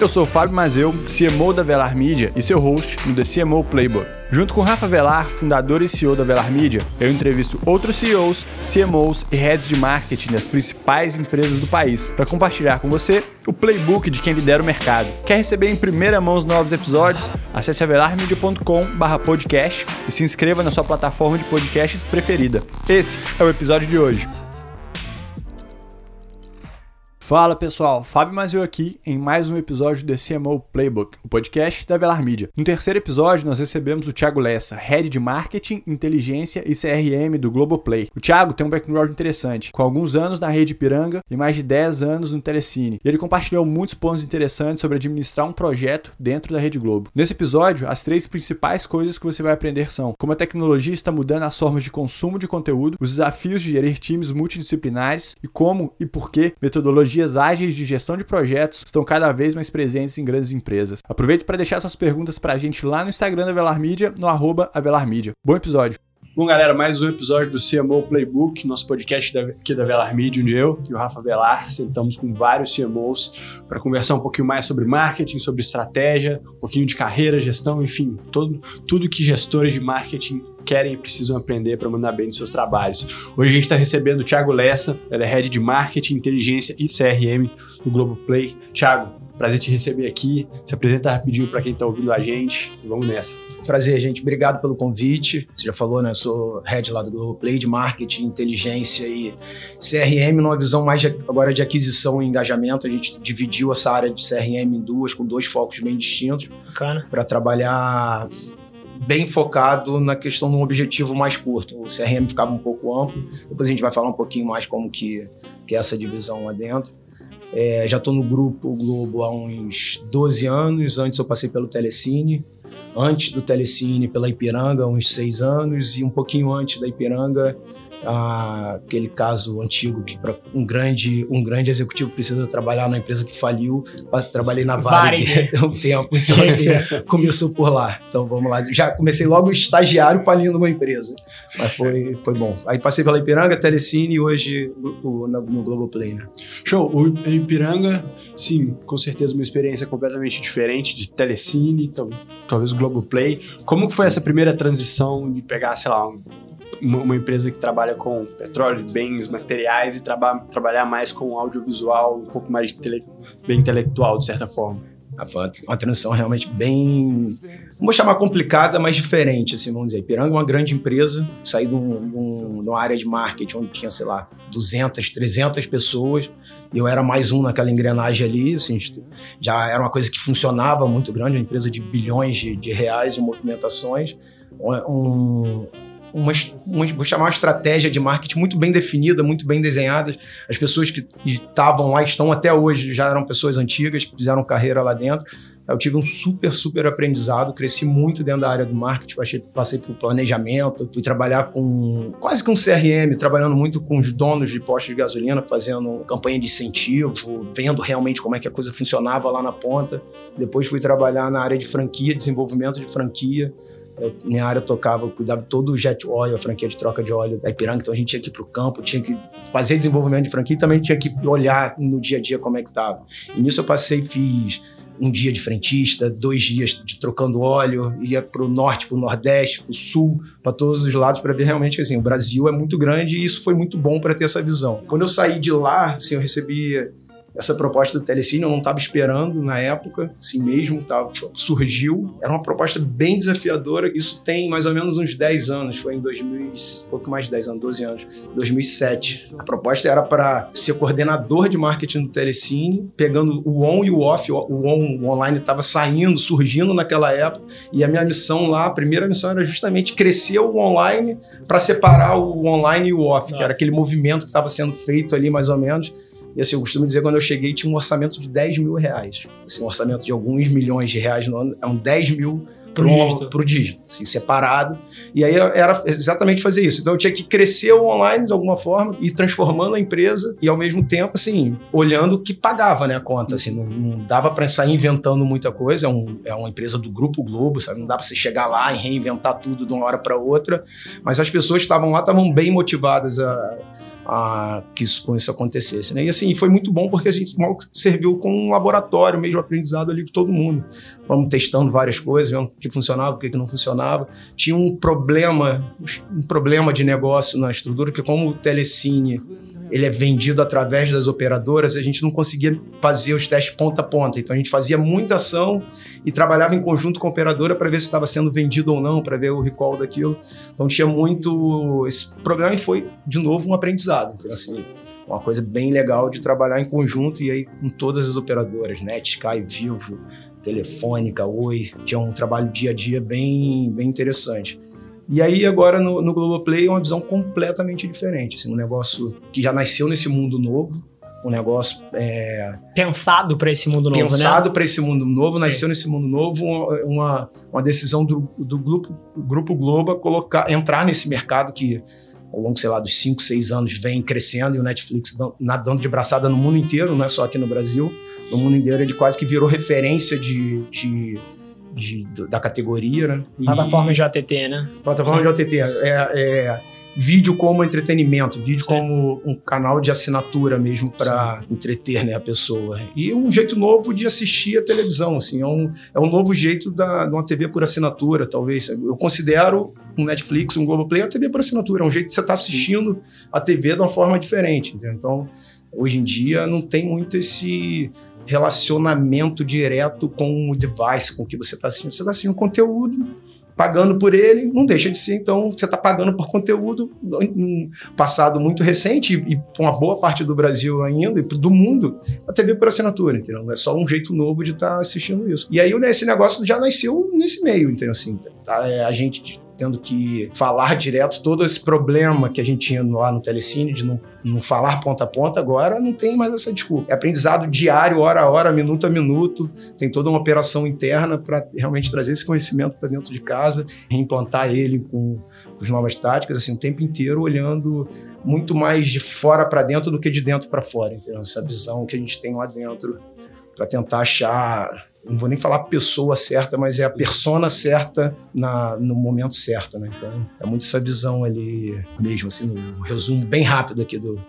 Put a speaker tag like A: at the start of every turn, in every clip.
A: Eu sou o Fábio Mazeu, CMO da Velar Media e seu host no The CMO Playbook. Junto com Rafa Velar, fundador e CEO da Velar Media, eu entrevisto outros CEOs, CMOs e heads de marketing das principais empresas do país para compartilhar com você o playbook de quem lidera o mercado. Quer receber em primeira mão os novos episódios? Acesse avelarmedia.com/podcast e se inscreva na sua plataforma de podcasts preferida. Esse é o episódio de hoje. Fala pessoal, Fábio Mazio aqui em mais um episódio do CMO Playbook, o podcast da Velar Media. No terceiro episódio, nós recebemos o Thiago Lessa, Head de Marketing, Inteligência e CRM do Globoplay. O Thiago tem um background interessante, com alguns anos na rede Piranga e mais de 10 anos no Telecine. E ele compartilhou muitos pontos interessantes sobre administrar um projeto dentro da Rede Globo. Nesse episódio, as três principais coisas que você vai aprender são como a tecnologia está mudando as formas de consumo de conteúdo, os desafios de gerir times multidisciplinares e como e por que metodologia metodologias ágeis de gestão de projetos estão cada vez mais presentes em grandes empresas. Aproveite para deixar suas perguntas para a gente lá no Instagram da Velar Media, no arroba Avelarmedia. Bom episódio! Bom, galera, mais um episódio do CMO Playbook, nosso podcast aqui da Velar Media, onde eu e o Rafa Velar sentamos com vários CMOs para conversar um pouquinho mais sobre marketing, sobre estratégia, um pouquinho de carreira, gestão, enfim, todo, tudo que gestores de marketing querem e precisam aprender para mandar bem nos seus trabalhos. Hoje a gente está recebendo o Thiago Lessa, ele é Head de Marketing, Inteligência e CRM do Globoplay. Thiago, prazer te receber aqui. Se apresenta rapidinho para quem está ouvindo a gente. Vamos nessa.
B: Prazer, gente. Obrigado pelo convite. Você já falou, né? Eu sou Head lá do Globoplay de Marketing, Inteligência e CRM, numa visão mais de, agora de aquisição e engajamento. A gente dividiu essa área de CRM em duas, com dois focos bem distintos. Para trabalhar bem focado na questão de um objetivo mais curto. O CRM ficava um pouco amplo, depois a gente vai falar um pouquinho mais como que, que é essa divisão lá dentro. É, já estou no grupo Globo há uns 12 anos, antes eu passei pelo Telecine, antes do Telecine pela Ipiranga, uns 6 anos, e um pouquinho antes da Ipiranga aquele caso antigo que para um grande um grande executivo precisa trabalhar na empresa que faliu trabalhei na Varig há um tempo. Então assim, começou por lá. Então vamos lá. Já comecei logo estagiário falindo uma empresa. Mas foi foi bom. Aí passei pela Ipiranga Telecine e hoje no, no, Globoplay né?
A: show. O Ipiranga sim com certeza uma experiência completamente diferente de Telecine então, talvez o Globoplay. Como foi essa primeira transição de pegar sei lá um uma, empresa que trabalha com petróleo, bens, materiais e traba, trabalhar mais com audiovisual, um pouco mais bem intelectual, de certa forma.
B: Foi uma transição realmente bem, não vou chamar complicada, mas diferente, assim, vamos dizer. Ipiranga é uma grande empresa, saí de, um, de, um, uma área de marketing onde tinha, sei lá, 200, 300 pessoas, e eu era mais um naquela engrenagem ali, assim, já era uma coisa que funcionava muito grande, uma empresa de bilhões de, de reais de movimentações, um, uma, uma, vou chamar uma estratégia de marketing muito bem definida, muito bem desenhada. As pessoas que estavam lá, estão até hoje, já eram pessoas antigas, fizeram carreira lá dentro. Eu tive um super, super aprendizado, cresci muito dentro da área do marketing, passei, passei por planejamento, fui trabalhar com quase com CRM, trabalhando muito com os donos de postos de gasolina, fazendo campanha de incentivo, vendo realmente como é que a coisa funcionava lá na ponta. Depois fui trabalhar na área de franquia, desenvolvimento de franquia, minha área tocava, eu cuidava todo o jet oil, a franquia de troca de óleo da Ipiranga, então a gente tinha que ir para o campo, tinha que fazer desenvolvimento de franquia e também tinha que olhar no dia a dia como é que estava. E nisso eu passei, fiz um dia de frentista, dois dias de trocando óleo, ia para o norte, para o nordeste, para o sul, para todos os lados, para ver realmente que assim, o Brasil é muito grande e isso foi muito bom para ter essa visão. Quando eu saí de lá, assim, eu recebi essa proposta do Telecine eu não estava esperando na época, assim mesmo, tava, surgiu. Era uma proposta bem desafiadora. Isso tem mais ou menos uns 10 anos, foi em 2000, pouco mais de 10 anos, 12 anos, 2007. A proposta era para ser coordenador de marketing do Telecine, pegando o on e o off. O on o online estava saindo, surgindo naquela época, e a minha missão lá, a primeira missão era justamente crescer o online para separar o online e o off, que era aquele movimento que estava sendo feito ali mais ou menos e assim, eu costumo dizer quando eu cheguei tinha um orçamento de 10 mil reais. Assim, um orçamento de alguns milhões de reais no ano, é um 10 mil para o dígito, assim, separado. E aí era exatamente fazer isso. Então eu tinha que crescer o online de alguma forma e transformando a empresa e ao mesmo tempo, assim, olhando o que pagava né, a conta. Assim, não, não dava para sair inventando muita coisa. É, um, é uma empresa do Grupo Globo, sabe? Não dá para você chegar lá e reinventar tudo de uma hora para outra. Mas as pessoas que estavam lá estavam bem motivadas a a, que isso, com isso acontecesse. Né? E assim, foi muito bom porque a gente mal serviu como um laboratório mesmo aprendizado ali com todo mundo. Vamos testando várias coisas, vendo o que funcionava, o que não funcionava. Tinha um problema, um problema de negócio na estrutura, que como o Telecine ele é vendido através das operadoras, a gente não conseguia fazer os testes ponta a ponta. Então a gente fazia muita ação e trabalhava em conjunto com a operadora para ver se estava sendo vendido ou não, para ver o recall daquilo. Então tinha muito esse problema e foi de novo um aprendizado. Então assim, uma coisa bem legal de trabalhar em conjunto e aí com todas as operadoras, Net, Sky, Vivo, Telefônica, Oi, tinha um trabalho dia a dia bem, bem interessante. E aí, agora no, no Globoplay, é uma visão completamente diferente. Assim, um negócio que já nasceu nesse mundo novo, um negócio é,
C: pensado para esse mundo novo,
B: pensado
C: né?
B: para esse mundo novo, Sim. nasceu nesse mundo novo uma, uma decisão do, do grupo, grupo Globo colocar entrar nesse mercado que ao longo, sei lá, dos 5, 6 anos vem crescendo e o Netflix nadando de braçada no mundo inteiro, não é só aqui no Brasil, no mundo inteiro ele quase que virou referência de, de de, da categoria, né?
C: Plataforma de OTT, né?
B: Plataforma de OTT. É, é, vídeo como entretenimento, vídeo Sim. como um canal de assinatura mesmo para entreter né, a pessoa. E um jeito novo de assistir a televisão, assim, é um, é um novo jeito da, de uma TV por assinatura, talvez. Eu considero um Netflix, um Globoplay, a TV por assinatura, é um jeito de você estar tá assistindo a TV de uma forma diferente. Entendeu? Então, hoje em dia não tem muito esse relacionamento direto com o device, com o que você está assistindo. Você está assistindo conteúdo, pagando por ele, não deixa de ser, então, você está pagando por conteúdo um passado muito recente e, e uma boa parte do Brasil ainda, e do mundo, a TV por assinatura, entendeu? É só um jeito novo de estar tá assistindo isso. E aí esse negócio já nasceu nesse meio, entendeu? Assim, tá, é, a gente tendo que falar direto todo esse problema que a gente tinha lá no Telecine de não, não falar ponta a ponta, agora não tem mais essa desculpa. É aprendizado diário, hora a hora, minuto a minuto, tem toda uma operação interna para realmente trazer esse conhecimento para dentro de casa, reimplantar ele com, com as novas táticas, assim, o tempo inteiro olhando muito mais de fora para dentro do que de dentro para fora, entendeu? Essa visão que a gente tem lá dentro para tentar achar não vou nem falar pessoa certa, mas é a persona certa na, no momento certo, né? Então, é muito essa visão ali mesmo, assim, no resumo bem rápido aqui do,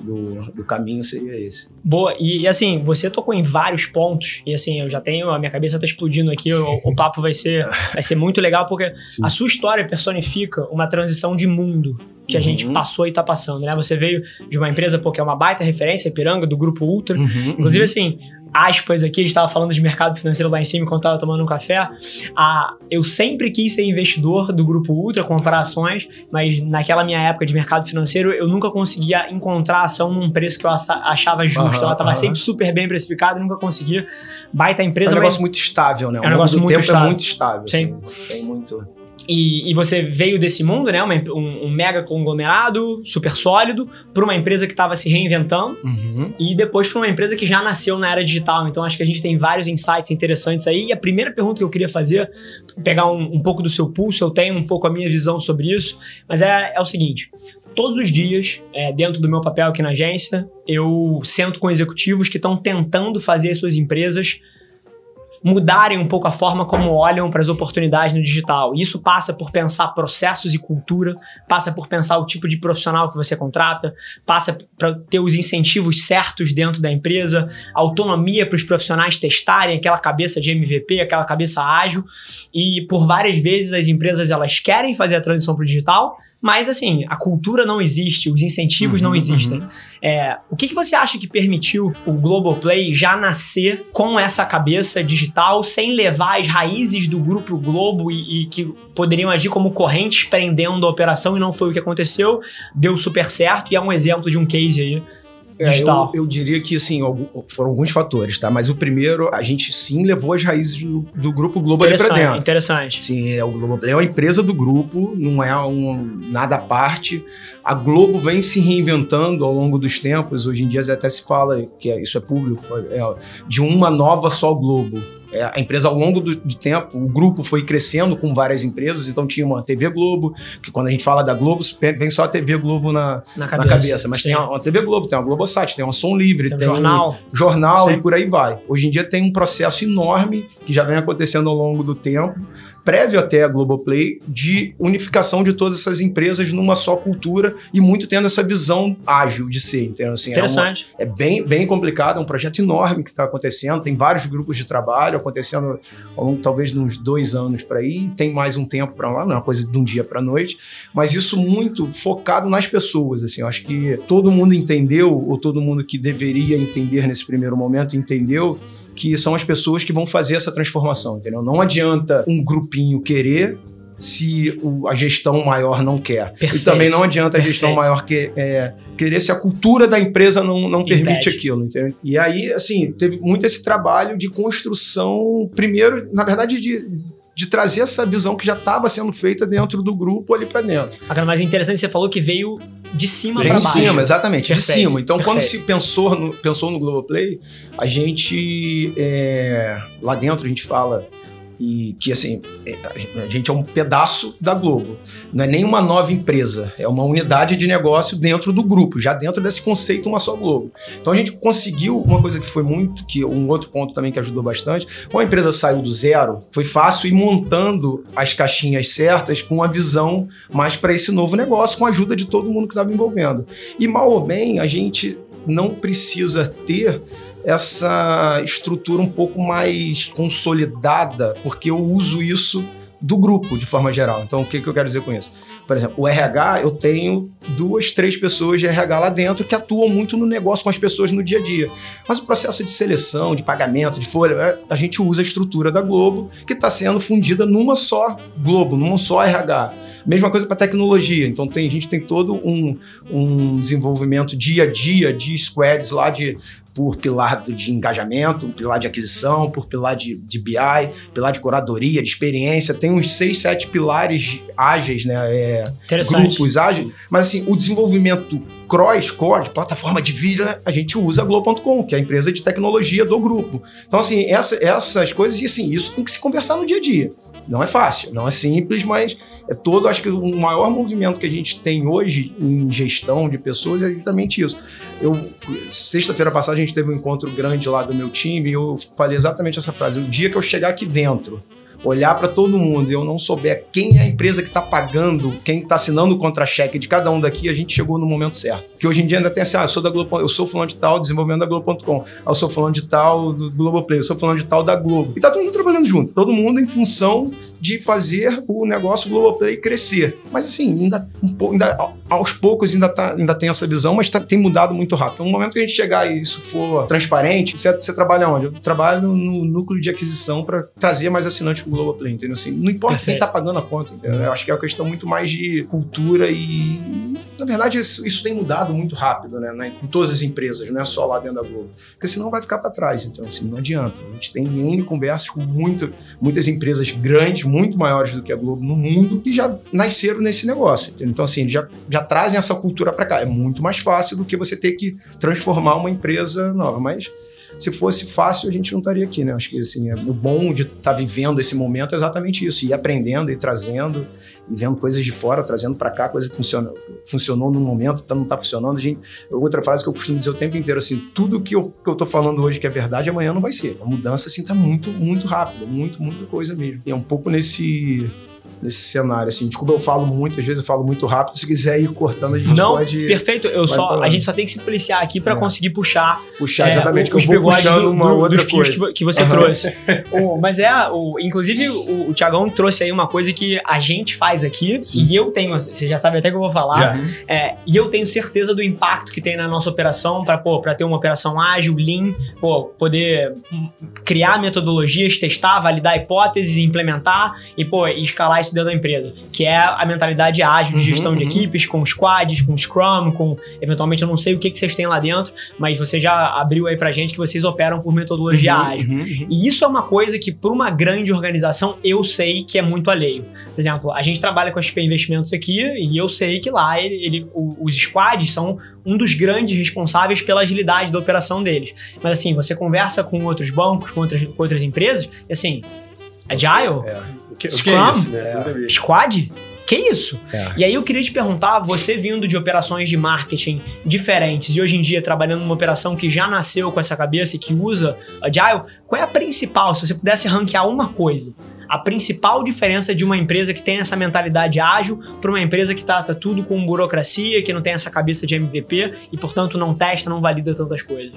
B: do, do caminho seria esse.
C: Boa, e assim, você tocou em vários pontos, e assim, eu já tenho, a minha cabeça tá explodindo aqui, o, o papo vai ser, vai ser muito legal, porque Sim. a sua história personifica uma transição de mundo que a gente uhum. passou e tá passando, né? Você veio de uma empresa, pô, que é uma baita referência, Piranga, do Grupo Ultra. Uhum, Inclusive, uhum. assim, aspas aqui, a gente estava falando de mercado financeiro lá em cima enquanto estava tomando um café. Ah, eu sempre quis ser investidor do Grupo Ultra, comprar ações, mas naquela minha época de mercado financeiro eu nunca conseguia encontrar a ação num preço que eu achava justo. Uhum, Ela estava uhum. sempre super bem precificada e nunca conseguia. Baita empresa.
B: É um negócio muito estável, né?
C: É um negócio muito tempo é estável.
B: é muito estável.
C: Sim.
B: Assim, tem muito.
C: E, e, você veio desse mundo, né? Uma, um, um, mega conglomerado, super sólido, para uma empresa que estava se reinventando uhum. e depois para uma empresa que já nasceu na era digital. Então acho que a gente tem vários insights interessantes aí. E a primeira pergunta que eu queria fazer, pegar um, um pouco do seu pulso, eu tenho um pouco a minha visão sobre isso, mas é, é o seguinte: todos os dias, é, dentro do meu papel aqui na agência, eu sento com executivos que estão tentando fazer as suas empresas mudarem um pouco a forma como olham para as oportunidades no digital. Isso passa por pensar processos e cultura, passa por pensar o tipo de profissional que você contrata, passa para ter os incentivos certos dentro da empresa, autonomia para os profissionais testarem aquela cabeça de MVP, aquela cabeça ágil. E por várias vezes as empresas elas querem fazer a transição para o digital, mas, assim, a cultura não existe, os incentivos uhum, não existem. Uhum. É, o que, que você acha que permitiu o Globoplay já nascer com essa cabeça digital, sem levar as raízes do grupo Globo e, e que poderiam agir como correntes prendendo a operação e não foi o que aconteceu? Deu super certo e é um exemplo de um case aí
B: é, eu, eu, diria que, assim, foram alguns fatores, tá? Mas o primeiro, a gente sim levou as raízes do, do Grupo Globo ali pra dentro.
C: Interessante.
B: Sim, é, o Globo é uma empresa do grupo, não é um, nada à parte. A Globo vem se reinventando ao longo dos tempos. Hoje em dia até se fala, que é, isso é público, é, de uma nova só Globo. É, a empresa, ao longo do, do, tempo, o grupo foi crescendo com várias empresas, então tinha uma TV Globo, que quando a gente fala da Globo, vem só a TV Globo na, na cabeça, na cabeça. mas sim. tem uma, TV Globo, tem uma Globosat, tem uma Som Livre, tem,
C: tem um jornal,
B: jornal e por aí vai. Hoje em dia tem um processo enorme que já vem acontecendo ao longo do tempo prévio até a Globoplay de unificação de todas essas empresas numa só cultura e muito tendo essa visão ágil de ser, entendeu? Assim,
C: Interessante.
B: É, uma, é bem, bem complicado, é um projeto enorme que está acontecendo, tem vários grupos de trabalho acontecendo ao longo talvez de uns dois anos para aí, tem mais um tempo para lá, não é uma coisa de um dia para noite, mas isso muito focado nas pessoas, assim, eu acho que todo mundo entendeu, ou todo mundo que deveria entender nesse primeiro momento entendeu que são as pessoas que vão fazer essa transformação, entendeu? Não adianta um grupinho querer se o, a gestão maior não quer. Perfeito. E também não adianta a gestão Perfeito. maior que, é, querer se a cultura da empresa não, não permite aquilo, entendeu? E aí, assim, teve muito esse trabalho de construção, primeiro, na verdade, de de trazer essa visão que já estava sendo feita dentro do grupo ali para dentro.
C: Agora, mais interessante, você falou que veio de cima para baixo.
B: De cima, exatamente, Perfeito. de cima. Então, Perfeito. quando se pensou no, pensou no Globoplay, a gente, é, lá dentro, a gente fala e que assim é, a gente é um pedaço da Globo. Não é nem uma nova empresa, é uma unidade de negócio dentro do grupo, já dentro desse conceito uma só Globo. Então a gente conseguiu uma coisa que foi muito, que um outro ponto também que ajudou bastante. Como a empresa saiu do zero, foi fácil ir montando as caixinhas certas com a visão mais para esse novo negócio, com a ajuda de todo mundo que estava envolvendo. E mal ou bem, a gente não precisa ter essa estrutura um pouco mais consolidada, porque eu uso isso do grupo de forma geral. Então, o que, que eu quero dizer com isso? Por exemplo, o RH, eu tenho duas, três pessoas de RH lá dentro que atuam muito no negócio com as pessoas no dia a dia. Mas o processo de seleção, de pagamento, de folha, é, a gente usa a estrutura da Globo, que está sendo fundida numa só Globo, numa só RH. Mesma coisa para tecnologia. Então tem, a gente tem todo um, um desenvolvimento dia a dia de squads lá de por pilar de engajamento, pilar de aquisição, por pilar de, de BI, pilar de curadoria, de experiência. Tem uns seis, sete pilares ágeis, né? É, grupos ágeis. Mas assim, o desenvolvimento cross-core, plataforma de vídeo, a gente usa a Globo.com, que é a empresa de tecnologia do grupo. Então, assim, essa, essas coisas, e assim, isso tem que se conversar no dia a dia. Não é fácil, não é simples, mas é todo. Acho que o maior movimento que a gente tem hoje em gestão de pessoas é justamente isso. Eu sexta-feira passada a gente teve um encontro grande lá do meu time e eu falei exatamente essa frase. O dia que eu chegar aqui dentro olhar para todo mundo e eu não souber quem é a empresa que está pagando, quem está assinando o contra-cheque de cada um daqui, a gente chegou no momento certo. Que hoje em dia ainda tem assim, ah, eu sou da Globo, eu sou fulano de tal, desenvolvendo da Globo.com, ah, eu sou fulano de tal do Globoplay, eu sou fulano de tal da Globo. E tá todo mundo trabalhando junto, todo mundo em função de fazer o negócio Globoplay crescer. Mas assim, ainda, um pouco, ainda aos poucos ainda, tá, ainda tem essa visão, mas tá, tem mudado muito rápido. No momento que a gente chegar e isso for transparente, você, você trabalha onde? Eu trabalho no núcleo de aquisição para trazer mais assinantes pro Globoplay, entendeu? Assim, não importa Perfeito. quem tá pagando a conta, entendeu? Eu acho que é uma questão muito mais de cultura e, na verdade, isso, isso tem mudado muito rápido, né? Em todas as empresas, não é só lá dentro da Globo. Porque senão vai ficar para trás, então, assim, não adianta. A gente tem N conversas com muito, muitas empresas grandes, muito maiores do que a Globo no mundo, que já nasceram nesse negócio, entendeu? Então, assim, já, já trazem essa cultura para cá. É muito mais fácil do que você ter que transformar uma empresa nova, mas se fosse fácil, a gente não estaria aqui, né? Acho que assim, é, o bom de estar tá vivendo esse momento é exatamente isso, ir aprendendo e trazendo, e vendo coisas de fora, trazendo para cá, coisa que funciona, funcionou no momento, tá, não está funcionando. A gente, outra frase que eu costumo dizer o tempo inteiro, assim, tudo que eu, tô falando hoje que é verdade, amanhã não vai ser. A mudança, assim, tá muito, muito rápida, muito, muita coisa mesmo. E é um pouco nesse nesse cenário, assim. Desculpa, eu falo muito, às vezes eu falo muito rápido. Se quiser ir cortando, a gente
C: Não,
B: pode...
C: perfeito. Eu só, a gente só tem que se policiar aqui para é. conseguir puxar...
B: Puxar, é, exatamente, que eu vou puxando do, uma do, outra dos coisa.
C: Que, que você uhum. trouxe. o, mas é, o, inclusive, o, o Tiagão trouxe aí uma coisa que a gente faz aqui, Sim. e eu tenho, você já sabe até que eu vou falar, é, e eu tenho certeza do impacto que tem na nossa operação para ter uma operação ágil, lean, pô, poder criar metodologias, testar, validar hipóteses, implementar e, pô, escalar isso dentro da empresa que é a mentalidade ágil de uhum, gestão uhum, de equipes, com squads, com Scrum, com eventualmente eu não sei o que, que vocês têm lá dentro, mas você já abriu aí pra gente que vocês operam por metodologia uhum, ágil. Uhum, uhum. E isso é uma coisa que, para uma grande organização, eu sei que é muito alheio. Por exemplo, a gente trabalha com a XP Investimentos aqui e eu sei que lá ele, ele os squads são um dos grandes responsáveis pela agilidade da operação deles. Mas assim, você conversa com outros bancos, com outras, com outras empresas, e assim, Agile? É. O que? O que é isso, né? É. Squad? Que isso? É. E aí eu queria te perguntar, você vindo de operações de marketing diferentes e hoje em dia trabalhando numa operação que já nasceu com essa cabeça e que usa Agile, qual é a principal, se você pudesse ranquear uma coisa? a principal diferença de uma empresa que tem essa mentalidade ágil para uma empresa que trata tudo com burocracia, que não tem essa cabeça de MVP e, portanto, não testa, não valida tantas coisas?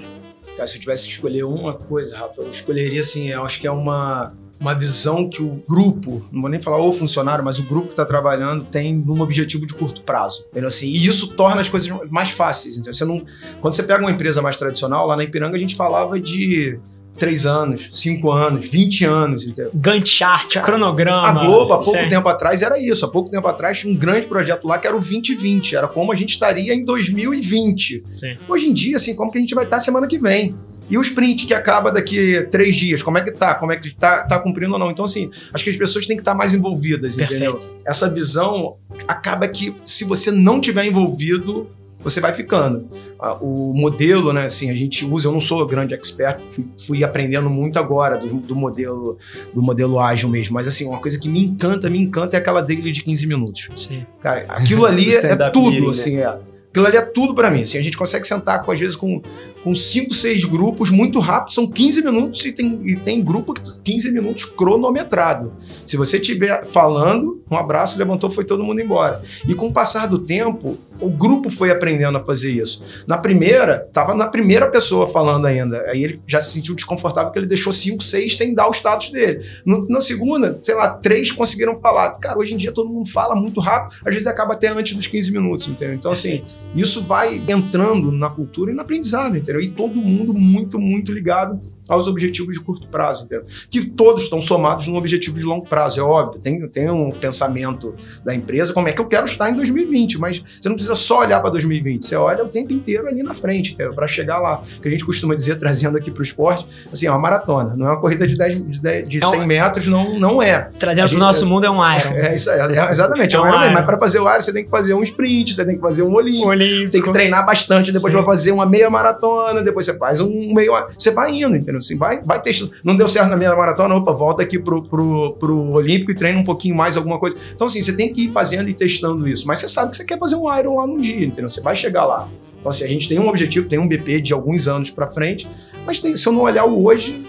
B: Cara, se eu tivesse que escolher uma coisa, Rafa, eu escolheria assim, eu acho que é uma uma visão que o grupo, não vou nem falar o funcionário, mas o grupo que está trabalhando tem num objetivo de curto prazo. Entendeu? Assim, e isso torna as coisas mais fáceis. Entendeu? Você não, quando você pega uma empresa mais tradicional, lá na Ipiranga a gente falava de três anos, cinco anos, 20 anos, entendeu?
C: Gantt chart, cronograma.
B: A Globo, há pouco tempo atrás, era isso. Há pouco tempo atrás tinha um grande projeto lá que era o 2020. Era como a gente estaria em 2020. Sim. Hoje em dia, assim, como que a gente vai estar semana que vem? E o sprint que acaba daqui três dias, como é que tá? Como é que tá, tá cumprindo ou não? Então, assim, acho que as pessoas têm que estar mais envolvidas, Perfeito. entendeu? Essa visão acaba que, se você não tiver envolvido, você vai ficando. Ah, o modelo, né, assim, a gente usa, eu não sou grande expert, fui, fui aprendendo muito agora do, do, modelo do modelo ágil mesmo, mas assim, uma coisa que me encanta, me encanta é aquela daily de 15 minutos.
C: Sim.
B: Cara, aquilo ali é tudo, assim, é. Aquilo ali é tudo para mim. Assim, a gente consegue sentar, com, às vezes, com com 5, 6 grupos muito rápido, são 15 minutos e tem, e tem grupo 15 minutos cronometrado. Se você estiver falando, um abraço, levantou, foi todo mundo embora. E com o passar do tempo, o grupo foi aprendendo a fazer isso. Na primeira, tava na primeira pessoa falando ainda. Aí ele já se sentiu desconfortável porque ele deixou 5, 6 sem dar o status dele. No, na segunda, sei lá, três conseguiram falar. Cara, hoje em dia todo mundo fala muito rápido, às vezes acaba até antes dos 15 minutos, entendeu? Então, assim, isso vai entrando na cultura e no aprendizado, entendeu? E todo mundo muito, muito ligado aos objetivos de curto prazo, entendeu? Que todos estão somados num objetivo de longo prazo, é óbvio. Tem, tem um pensamento da empresa, como é que eu quero estar em 2020, mas você não precisa só olhar para 2020, você olha o tempo inteiro ali na frente, para chegar lá. Que a gente costuma dizer, trazendo aqui para o esporte, assim, é uma maratona, não é uma corrida de, 10, de, 10, de 100 é metros, não, não é.
C: Trazendo para o nosso mundo é um Iron.
B: É, isso, é, é exatamente, é, é um, Iron, Iron. mas para fazer o Iron você tem que fazer um sprint, você tem que fazer um olímpico, olímpico. tem que treinar bastante, depois Sim. vai fazer uma meia maratona, depois você faz um meio... Você vai indo, entendeu? Assim, vai, vai ter não deu certo na minha maratona, opa, volta aqui pro, pro, pro Olímpico e treina um pouquinho mais alguma coisa. Então, assim, você tem que ir fazendo e testando isso. Mas você sabe que você quer fazer um Iron lá num dia, entendeu? Você vai chegar lá. Então, assim, a gente tem um objetivo, tem um BP de alguns anos para frente, mas tem, se eu não olhar o hoje,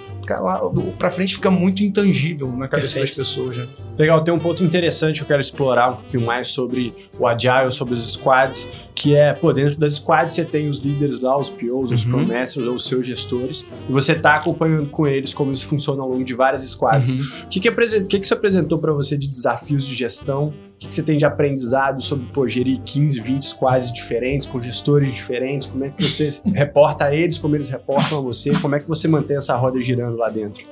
B: para frente fica muito intangível na cabeça Perfeito. das pessoas. Né?
A: Legal, tem um ponto interessante que eu quero explorar um pouquinho mais sobre o Agile, sobre os squads, que é, pô, dentro das squads você tem os líderes lá, os POs, os uhum. Ou os seus gestores, e você tá acompanhando com eles como isso funciona ao longo de várias squads. Uhum. O que que, que, que, que você apresentou para você de desafios de gestão? O que, você tem de aprendizado sobre, pô, gerir 15, 20 squads diferentes, com gestores diferentes? Como é que você reporta a eles, como eles reportam a você? Como é que você mantém essa roda girando lá dentro?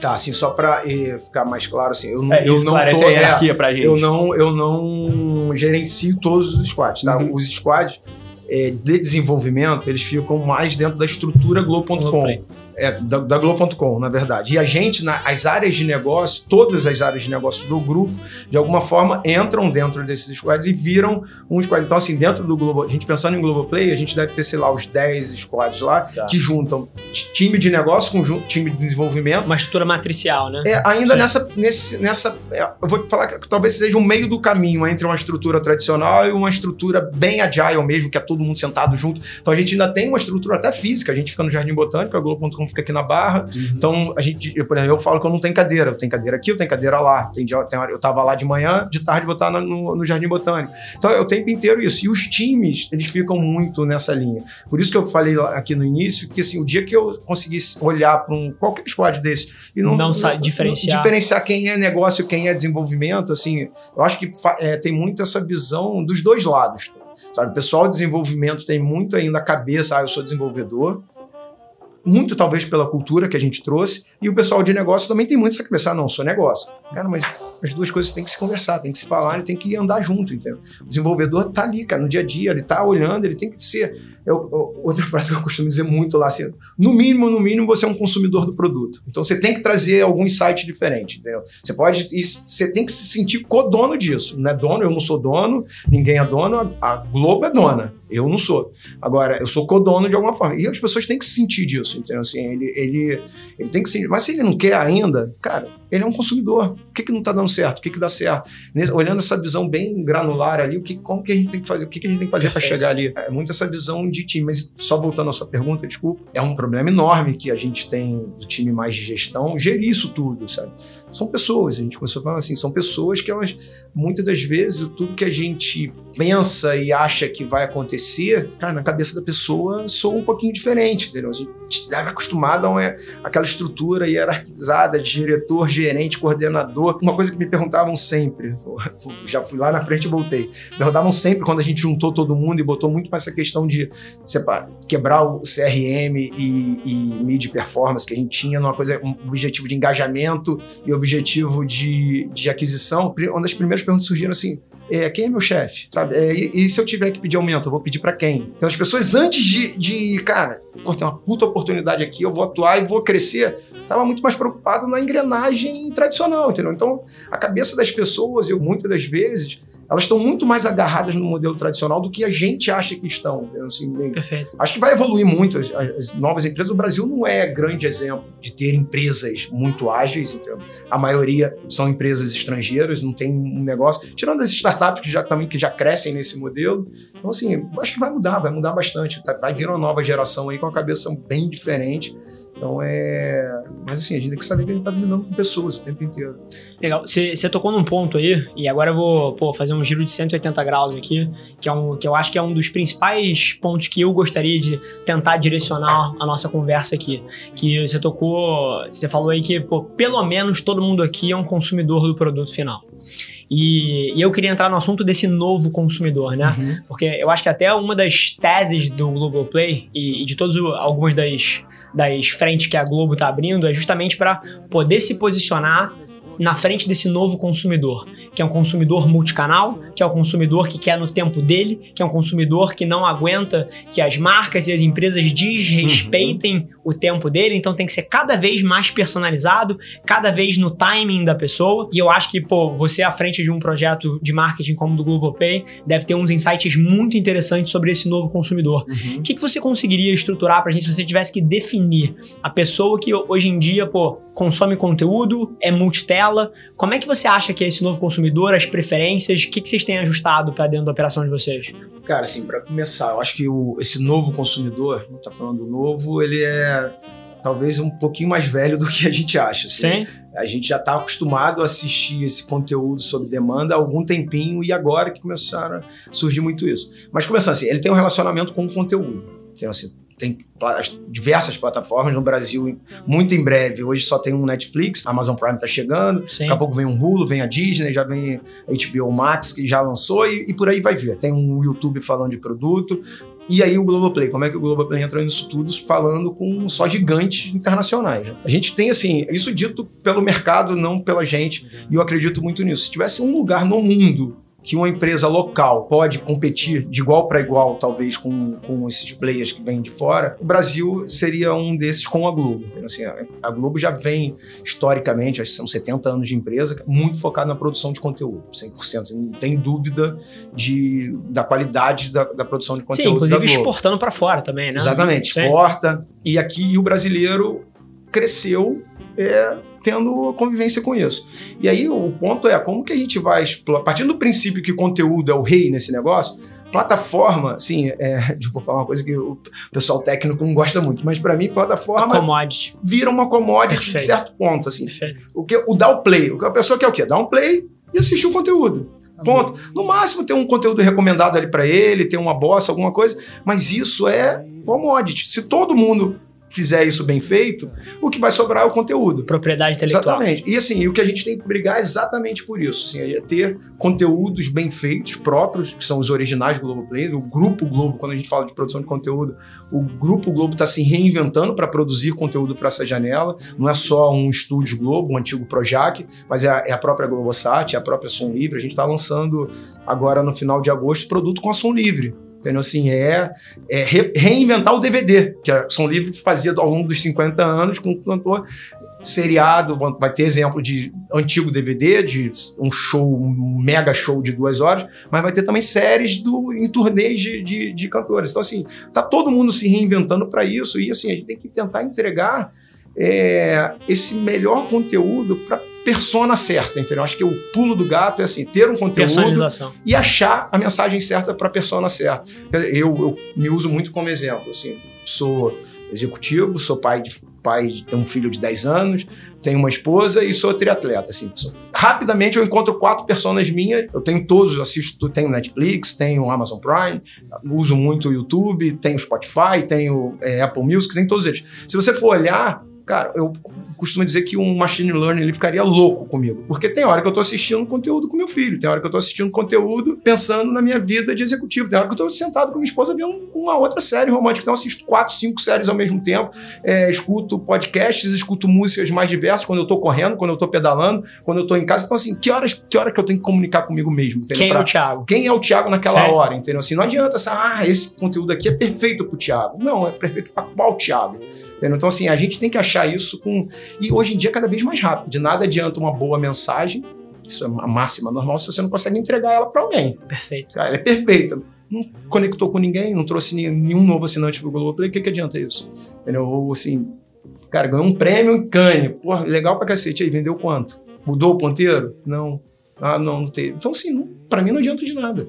B: Tá, assim, só para ficar mais claro, assim, eu, é, eu não tô, a hierarquia é, pra gente. Eu não, eu não gerencio todos os squads, tá? Uhum. Os squads é, de desenvolvimento, eles ficam mais dentro da estrutura Globo.com. É, da, da Globo.com, na verdade. E a gente, na, as áreas de negócio, todas as áreas de negócio do grupo, de alguma forma entram dentro desses squads e viram um squad. Então, assim, dentro do Globo, a gente pensando em Globoplay, a gente deve ter, sei lá, os 10 squads lá tá. que juntam time de negócio com time de desenvolvimento.
C: Uma estrutura matricial, né?
B: É, ainda nessa. Nesse, nessa é, eu vou falar que talvez seja um meio do caminho entre uma estrutura tradicional e uma estrutura bem agile mesmo, que é todo mundo sentado junto. Então a gente ainda tem uma estrutura até física, a gente fica no Jardim Botânico, a Globo.com fica aqui na Barra. Uhum. Então, a gente, eu, por exemplo, eu falo que eu não tenho cadeira. Eu tenho cadeira aqui, eu tenho cadeira lá. Tem, tem, eu tava lá de manhã, de tarde vou estar no, no Jardim Botânico. Então, é o tempo inteiro isso. E os times, eles ficam muito nessa linha. Por isso que eu falei aqui no início que, assim, o dia que eu conseguisse olhar para um, qualquer squad desse e não,
C: não, não diferenciar.
B: diferenciar quem é negócio quem é desenvolvimento, assim, eu acho que é, tem muito essa visão dos dois lados. Sabe? O pessoal de desenvolvimento tem muito ainda a cabeça, ah, eu sou desenvolvedor, muito talvez pela cultura que a gente trouxe, e o pessoal de negócio também tem muito essa cabeça, ah, não, sou negócio. Cara, mas as duas coisas têm que se conversar, tem que se falar, tem que andar junto, entendeu? O desenvolvedor tá ali, cara, no dia a dia, ele tá olhando, ele tem que ser. Eu, eu, outra frase que eu costumo dizer muito lá, assim, no mínimo, no mínimo, você é um consumidor do produto. Então você tem que trazer algum insight diferente, entendeu? Você pode. Você tem que se sentir co-dono disso. Não é dono, eu não sou dono, ninguém é dono, a Globo é dona. Eu não sou. Agora, eu sou codono de alguma forma. E as pessoas têm que se sentir disso, entendeu? Assim, ele, ele, ele tem que sentir. Mas se ele não quer ainda, cara, ele é um consumidor. O que, que não está dando certo? O que, que dá certo? Nesse, olhando essa visão bem granular ali, o que, como que a gente tem que fazer? O que, que a gente tem que fazer para chegar ali? É muito essa visão de time. Mas só voltando à sua pergunta, desculpa, é um problema enorme que a gente tem do time mais de gestão, gerir isso tudo, sabe? São pessoas. A gente começou falando assim, são pessoas que elas, muitas das vezes, tudo que a gente pensa e acha que vai acontecer, cara, na cabeça da pessoa soa um pouquinho diferente, entendeu? A gente era acostumado a uma, aquela estrutura hierarquizada de diretor, gerente, coordenador. Uma coisa que me perguntavam sempre, já fui lá na frente e voltei, perguntavam sempre quando a gente juntou todo mundo e botou muito mais essa questão de quebrar o CRM e, e mid performance que a gente tinha numa coisa, um objetivo de engajamento e objetivo de, de aquisição. Uma das primeiras perguntas surgiram assim: é, quem é meu chefe, sabe? É, e, e, se eu tiver que pedir aumento, eu vou pedir para quem? Então as pessoas antes de, de cara, pô, tem uma puta oportunidade aqui, eu vou atuar e vou crescer, tava muito mais preocupado na engrenagem tradicional, entendeu? Então a cabeça das pessoas, eu muitas das vezes elas estão muito mais agarradas no modelo tradicional do que a gente acha que estão. Assim,
C: Perfeito.
B: Acho que vai evoluir muito as, as, novas empresas. O Brasil não é grande exemplo de ter empresas muito ágeis. A maioria são empresas estrangeiras, não tem um negócio. Tirando as startups que já, também, que já crescem nesse modelo. Então, assim, acho que vai mudar, vai mudar bastante. Tá, vai vir uma nova geração aí com a cabeça bem diferente. Então é. Mas assim, a gente tem que saber que a gente tá lidando com pessoas o tempo inteiro.
C: Legal. Você tocou num ponto aí, e agora eu vou pô, fazer um giro de 180 graus aqui, que, é um, que eu acho que é um dos principais pontos que eu gostaria de tentar direcionar a nossa conversa aqui. Que você tocou. Você falou aí que, pô, pelo menos todo mundo aqui é um consumidor do produto final. E, e, eu queria entrar no assunto desse novo consumidor, né? Uhum. Porque eu acho que até uma das teses do Global Play e, e de todas algumas das, das frentes que a Globo está abrindo é justamente para poder se posicionar na frente desse novo consumidor, que é um consumidor multicanal, que é um consumidor que quer no tempo dele, que é um consumidor que não aguenta que as marcas e as empresas desrespeitem uhum. o tempo dele, então tem que ser cada vez mais personalizado, cada vez no timing da pessoa. E eu acho que, pô, você à frente de um projeto de marketing como o do Global Pay deve ter uns insights muito interessantes sobre esse novo consumidor. Uhum. O que, que você conseguiria estruturar pra gente se você tivesse que definir a pessoa que hoje em dia, pô, consome conteúdo, é multitela. Como é que você acha que é esse novo consumidor, as preferências, o que, que vocês têm ajustado para dentro da operação de vocês?
B: Cara, assim, para começar, eu acho que o, esse novo consumidor, não tá falando novo, ele é talvez um pouquinho mais velho do que a gente acha.
C: Assim.
B: Sim. A gente já está acostumado a assistir esse conteúdo sob demanda há algum tempinho e agora que começaram a surgir muito isso. Mas começando assim, ele tem um relacionamento com o conteúdo. Então, assim, tem diversas plataformas no Brasil, muito em breve. Hoje só tem um Netflix, a Amazon Prime está chegando, Sim. daqui a pouco vem um Hulu, vem a Disney, já vem a HBO Max, que já lançou, e, e por aí vai vir. Tem um YouTube falando de produto, e aí o Globoplay, como é que o Globoplay entra nisso tudo falando com só gigantes internacionais? Né? A gente tem assim, isso dito pelo mercado, não pela gente, e eu acredito muito nisso. Se tivesse um lugar no mundo que uma empresa local pode competir de igual para igual, talvez, com, com esses players que vêm de fora, o Brasil seria um desses com a Globo. Assim, a Globo já vem, historicamente, acho que são 70 anos de empresa, muito focada na produção de conteúdo, 100%. Não tem dúvida de, da qualidade da, da produção de conteúdo. Sim,
C: inclusive exportando para fora também, né?
B: Exatamente, exporta. E aqui o brasileiro cresceu é, tendo convivência com isso. E aí o ponto é como que a gente vai explorar, partindo do princípio que conteúdo é o rei nesse negócio, plataforma, sim, é, vou falar uma coisa que o pessoal técnico não gosta muito, mas para mim plataforma
C: commodity.
B: vira uma commodity Perfeito. de certo ponto, assim. Perfeito. O que o dar o play, a pessoa quer o quê? Dar um play e assistir o conteúdo. Ponto. No máximo ter um conteúdo recomendado ali para ele, ter uma bossa, alguma coisa, mas isso é commodity. Se todo mundo fizer isso bem feito, o que vai sobrar é o conteúdo.
C: Propriedade intelectual.
B: Exatamente. E assim, o que a gente tem que brigar é exatamente por isso. Assim, é ter conteúdos bem feitos, próprios, que são os originais do Globoplay, o Grupo Globo, quando a gente fala de produção de conteúdo, o Grupo Globo está se reinventando para produzir conteúdo para essa janela. Não é só um estúdio Globo, um antigo Projac, mas é a, é a própria Globosat, é a própria Som Livre. A gente está lançando agora no final de agosto produto com a Som Livre. Entendeu? Assim, é, é re, reinventar o DVD, que a Som Livre fazia ao longo dos 50 anos com o cantor seriado, vai ter exemplo de antigo DVD, de um show, um mega show de duas horas, mas vai ter também séries do, em turnês de, de, de cantores. Então, assim, tá todo mundo se reinventando para isso e, assim, a gente tem que tentar entregar é, esse melhor conteúdo para persona certa, entendeu? Acho que o pulo do gato é assim, ter um conteúdo e achar a mensagem certa para a persona certa. Eu, eu, me uso muito como exemplo, assim, sou executivo, sou pai de pai, tenho um filho de 10 anos, tenho uma esposa e sou triatleta. Assim, sou... Rapidamente eu encontro quatro personas minhas, eu tenho todos, eu assisto, tenho Netflix, tenho Amazon Prime, uso muito o YouTube, tenho Spotify, tenho é, Apple Music, tenho todos eles. Se você for olhar, Cara, eu costumo dizer que um machine learning ele ficaria louco comigo. Porque tem hora que eu tô assistindo conteúdo com meu filho, tem hora que eu tô assistindo conteúdo pensando na minha vida de executivo, tem hora que eu tô sentado com minha esposa vendo uma outra série romântica. Então eu assisto quatro, cinco séries ao mesmo tempo, é, escuto podcasts, escuto músicas mais diversas quando eu tô correndo, quando eu tô pedalando, quando eu tô em casa. Então, assim, que horas que, hora que eu tenho que comunicar comigo mesmo?
C: Entendeu? Quem pra, é o Thiago?
B: Quem é o Thiago naquela hora, entendeu? Assim, não adianta assim, ah, esse conteúdo aqui é perfeito pro Thiago. Não, é perfeito para qual Thiago? Entendeu? Então, assim, a gente tem que achar isso com. E hoje em dia, cada vez mais rápido. De nada adianta uma boa mensagem, isso é uma máxima normal, se você não consegue entregar ela para alguém.
C: Perfeito.
B: Ela é perfeita. Não conectou com ninguém, não trouxe nenhum novo assinante pro Globoplay, o que, que adianta isso? Entendeu? Ou assim, cara, ganhou um prêmio em Cannes. Pô, legal pra cacete. Aí, vendeu quanto? Mudou o ponteiro? Não. Ah, não, não teve. Então, assim, para mim não adianta de nada.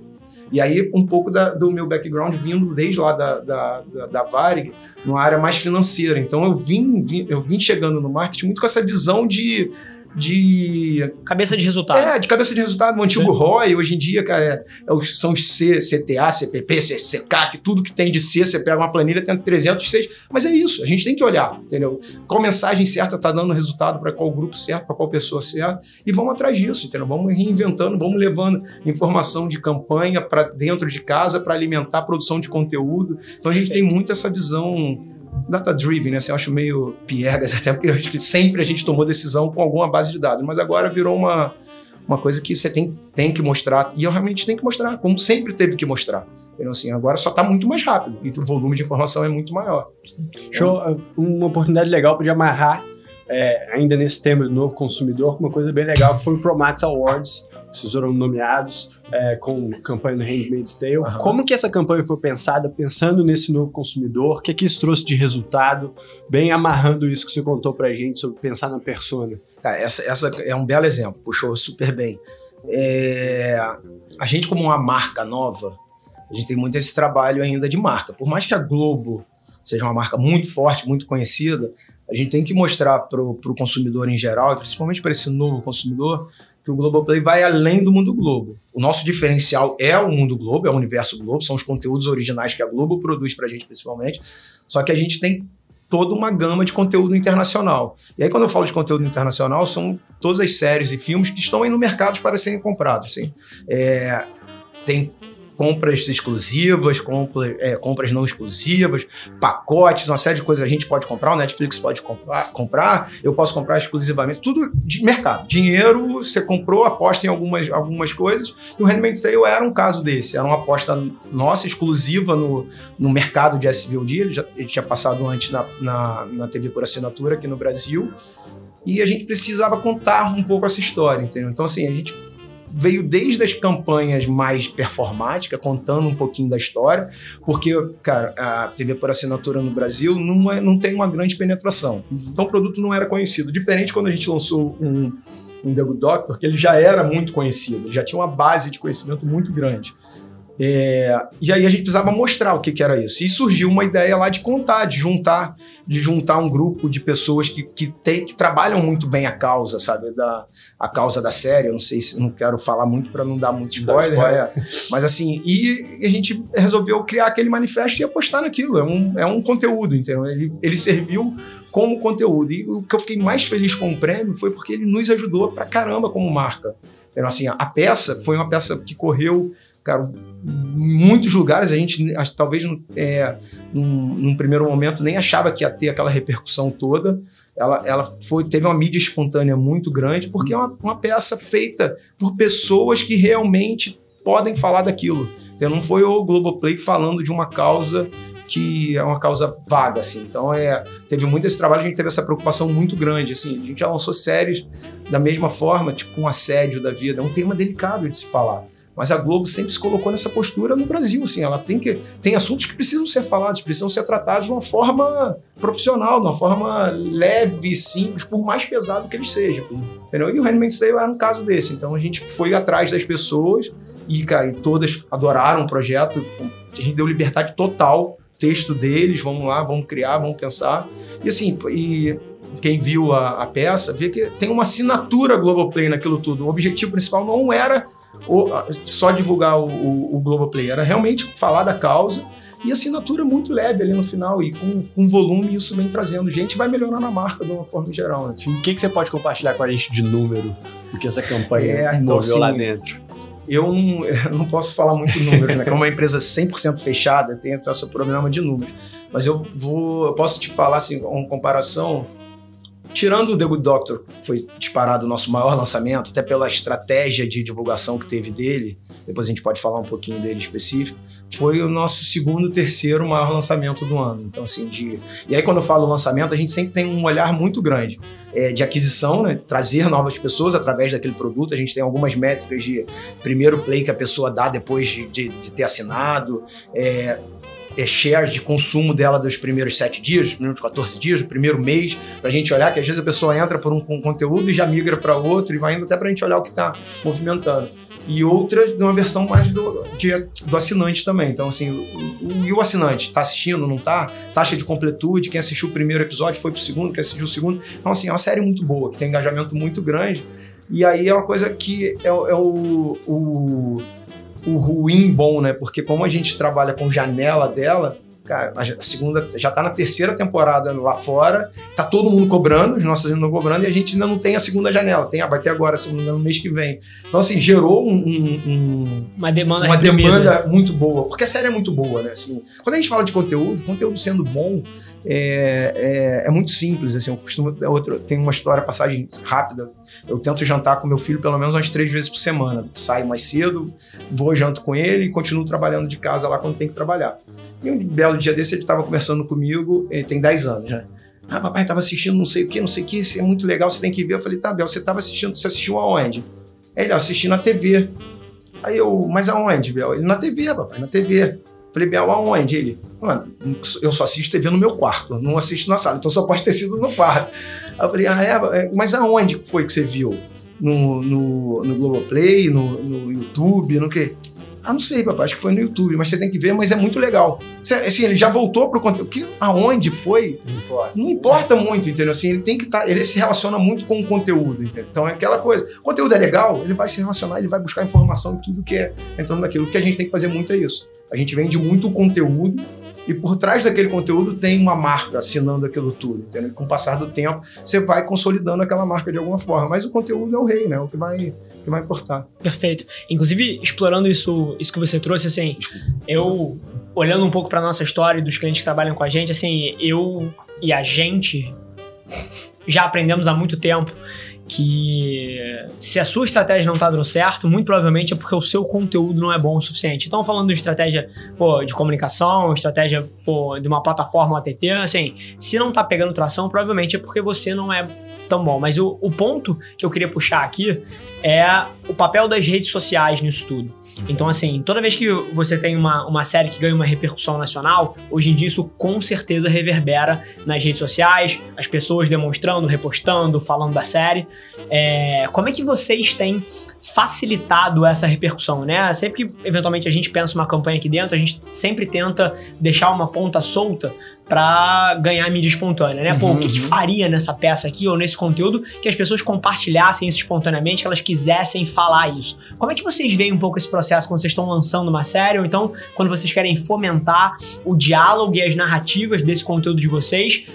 B: E aí, um pouco da, do meu background vindo desde lá da, da, da, da Varig, numa área mais financeira. Então, eu vim, vim, eu vim chegando no marketing muito com essa visão de de.
C: Cabeça de resultado.
B: É, de cabeça de resultado. No antigo Sim. ROI, hoje em dia, cara, é, é são os C, CTA, CPP, CCAC, tudo que tem de C, você pega uma planilha, tem 306. Mas é isso, a gente tem que olhar, entendeu? Qual mensagem certa está dando resultado para qual grupo certo, para qual pessoa certa, e vamos atrás disso, entendeu? Vamos reinventando, vamos levando informação de campanha para dentro de casa para alimentar a produção de conteúdo. Então a gente Perfeito. tem muito essa visão data-driven, né? Assim, eu acho meio piegas, até porque acho que sempre a gente tomou decisão com alguma base de dados, mas agora virou uma, uma coisa que você tem, tem que mostrar, e eu realmente tenho que mostrar, como sempre teve que mostrar. Então, assim, agora só está muito mais rápido e o volume de informação é muito maior.
A: Show, uma oportunidade legal para amarrar é, ainda nesse tema do novo consumidor, uma coisa bem legal que foi o Promax Awards, vocês foram nomeados é, com a campanha do Handmaid's Tale. Uhum. Como que essa campanha foi pensada, pensando nesse novo consumidor? O que, que isso trouxe de resultado? Bem amarrando isso que você contou pra gente sobre pensar na persona.
B: Cara, essa, essa é um belo exemplo, puxou super bem. É, a gente, como uma marca nova, a gente tem muito esse trabalho ainda de marca. Por mais que a Globo seja uma marca muito forte, muito conhecida, a gente tem que mostrar para o consumidor em geral, principalmente para esse novo consumidor, que o Globoplay vai além do mundo Globo. O nosso diferencial é o mundo Globo, é o universo Globo, são os conteúdos originais que a Globo produz para a gente principalmente. Só que a gente tem toda uma gama de conteúdo internacional. E aí, quando eu falo de conteúdo internacional, são todas as séries e filmes que estão aí no mercado para serem comprados. Sim. É, tem compras exclusivas, compra, é, compras não exclusivas, pacotes, uma série de coisas a gente pode comprar, o Netflix pode comprar, comprar eu posso comprar exclusivamente, tudo de mercado. Dinheiro, você comprou, aposta em algumas, algumas coisas, e o Handmaid's Tale era um caso desse, era uma aposta nossa, exclusiva no, no mercado de SVOD, ele já ele tinha passado antes na, na, na TV por assinatura aqui no Brasil, e a gente precisava contar um pouco essa história, entendeu? Então, assim, a gente veio desde as campanhas mais performáticas, contando um pouquinho da história, porque, cara, a TV por assinatura no Brasil não, é, não tem uma grande penetração. Então o produto não era conhecido. Diferente quando a gente lançou um, um The Good Doctor, que ele já era muito conhecido, já tinha uma base de conhecimento muito grande. É, e aí a gente precisava mostrar o que, que, era isso. E surgiu uma ideia lá de contar, de juntar, de juntar um grupo de pessoas que, que, tem, que trabalham muito bem a causa, sabe? Da, a causa da série. Eu não sei se não quero falar muito para não dar muito spoiler. spoiler. É. Mas assim, e a gente resolveu criar aquele manifesto e apostar naquilo. É um, é um conteúdo, entendeu? Ele, ele serviu como conteúdo. E o que eu fiquei mais feliz com o prêmio foi porque ele nos ajudou pra caramba como marca. Então, assim, a peça foi uma peça que correu cara, muitos lugares a gente talvez é, num, num, primeiro momento nem achava que ia ter aquela repercussão toda. Ela, ela foi, teve uma mídia espontânea muito grande, porque é uma, uma peça feita por pessoas que realmente podem falar daquilo. Então não foi o Globoplay falando de uma causa que é uma causa vaga, assim. Então, é, teve muito esse trabalho, a gente teve essa preocupação muito grande, assim. A gente já lançou séries da mesma forma, tipo um assédio da vida. É um tema delicado de se falar. Mas a Globo sempre se colocou nessa postura no Brasil, assim, ela tem que tem assuntos que precisam ser falados, precisam ser tratados de uma forma profissional, de uma forma leve, simples, por mais pesado que eles sejam. Entendeu? E o Handmaid's Tale era um caso desse. Então a gente foi atrás das pessoas e, cara, e todas adoraram o projeto. A gente deu liberdade total texto deles, vamos lá, vamos criar, vamos pensar. E assim, e quem viu a, a peça vê que tem uma assinatura Globoplay naquilo tudo. O objetivo principal não era só divulgar o, o, o Globoplay, era realmente falar da causa e assinatura muito leve ali no final e com, com volume isso vem trazendo gente vai melhorando a marca de uma forma geral. Né?
A: O que, que você pode compartilhar com a gente de número do que essa campanha é, então, moveu assim, lá dentro?
B: Eu não, eu não posso falar muito números, né? Como é uma empresa 100% fechada, tem esse problema de números. Mas eu vou, eu posso te falar assim, uma comparação Tirando o The Good Doctor, foi disparado o nosso maior lançamento, até pela estratégia de divulgação que teve dele, depois a gente pode falar um pouquinho dele específico, foi o nosso segundo, terceiro maior lançamento do ano. Então, assim, de... E aí, quando eu falo lançamento, a gente sempre tem um olhar muito grande é, de aquisição, né? trazer novas pessoas através daquele produto. A gente tem algumas métricas de primeiro play que a pessoa dá depois de, de, de ter assinado, é, é, share de consumo dela dos primeiros sete dias, dos primeiros 14 dias, do primeiro mês, para a gente olhar que às vezes a pessoa entra por um, um conteúdo e já migra para outro e vai indo até para a gente olhar o que está movimentando. E outra de uma versão mais do, de, do assinante também. Então, assim, o, o, e o assinante? Está assistindo, não está? Taxa de completude, quem assistiu o primeiro episódio foi para o segundo, quem assistiu o segundo. Então, assim, é uma série muito boa, que tem engajamento muito grande. E aí é uma coisa que é, é o, o o ruim bom, né? Porque como a gente trabalha com janela dela, cara, a segunda já tá na terceira temporada lá fora, tá todo mundo cobrando, os nossos ainda cobrando, e a gente ainda não tem a segunda janela. Tem, vai ter agora, se não me engano, no mês que vem. Então, assim, gerou um, um,
C: uma demanda,
B: uma demanda muito boa, porque a série é muito boa, né? Assim, quando a gente fala de conteúdo, conteúdo sendo bom, é, é, é, muito simples. Assim, eu costumo. É outro, tem uma história, passagem rápida. Eu tento jantar com meu filho pelo menos umas três vezes por semana. Saio mais cedo, vou janto com ele e continuo trabalhando de casa lá quando tem que trabalhar. E um belo dia desse ele estava conversando comigo, ele tem 10 anos, né? Ah, papai estava assistindo não sei o que, não sei o que, isso é muito legal, você tem que ver. Eu falei, tá, Bel, você estava assistindo, você assistiu aonde? Ele, assistindo na TV. Aí eu, mas aonde, Bel? Ele, na TV, papai, na TV. Falei, Biel, aonde? Ele, mano, eu só assisto TV no meu quarto, não assisto na sala, então só pode ter sido no quarto. Aí eu falei, ah, é? é mas aonde foi que você viu? No, no, no Globoplay, no, no YouTube, no quê? Ah, não sei, papai, acho que foi no YouTube, mas você tem que ver, mas é muito legal. Assim, ele já voltou pro conteúdo. Que, aonde foi? Não importa. Não importa muito, entendeu? Assim, ele tem que estar. Tá, ele se relaciona muito com o conteúdo, entendeu? Então é aquela coisa. O conteúdo é legal, ele vai se relacionar, ele vai buscar informação e tudo que é em torno daquilo. O que a gente tem que fazer muito é isso. A gente vende muito conteúdo e por trás daquele conteúdo tem uma marca assinando aquilo tudo, entendeu? Com o passar do tempo, você vai consolidando aquela marca de alguma forma. Mas o conteúdo é o rei, né? O que vai, que vai importar.
C: Perfeito. Inclusive, explorando isso, isso que você trouxe, assim, eu olhando um pouco para nossa história e dos clientes que trabalham com a gente, assim, eu e a gente já aprendemos há muito tempo que se a sua estratégia não está dando certo, muito provavelmente é porque o seu conteúdo não é bom o suficiente. Então, falando de estratégia pô, de comunicação, estratégia pô, de uma plataforma OTT, assim, se não está pegando tração, provavelmente é porque você não é tão bom. Mas o, o ponto que eu queria puxar aqui é o papel das redes sociais nisso tudo. Então, assim, toda vez que você tem uma, uma série que ganha uma repercussão nacional, hoje em dia isso com certeza reverbera nas redes sociais, as pessoas demonstrando, repostando, falando da série. É, como é que vocês têm facilitado essa repercussão, né? Sempre que eventualmente a gente pensa uma campanha aqui dentro, a gente sempre tenta deixar uma ponta solta para ganhar mídia espontânea, né? Pô, uhum, o que, que, uhum. faria nessa peça aqui ou nesse conteúdo que as pessoas compartilhassem isso espontaneamente, que elas quisessem falar isso? Como é que vocês veem um pouco esse processo quando vocês estão lançando uma série ou então quando vocês querem fomentar o diálogo e as narrativas desse conteúdo de vocês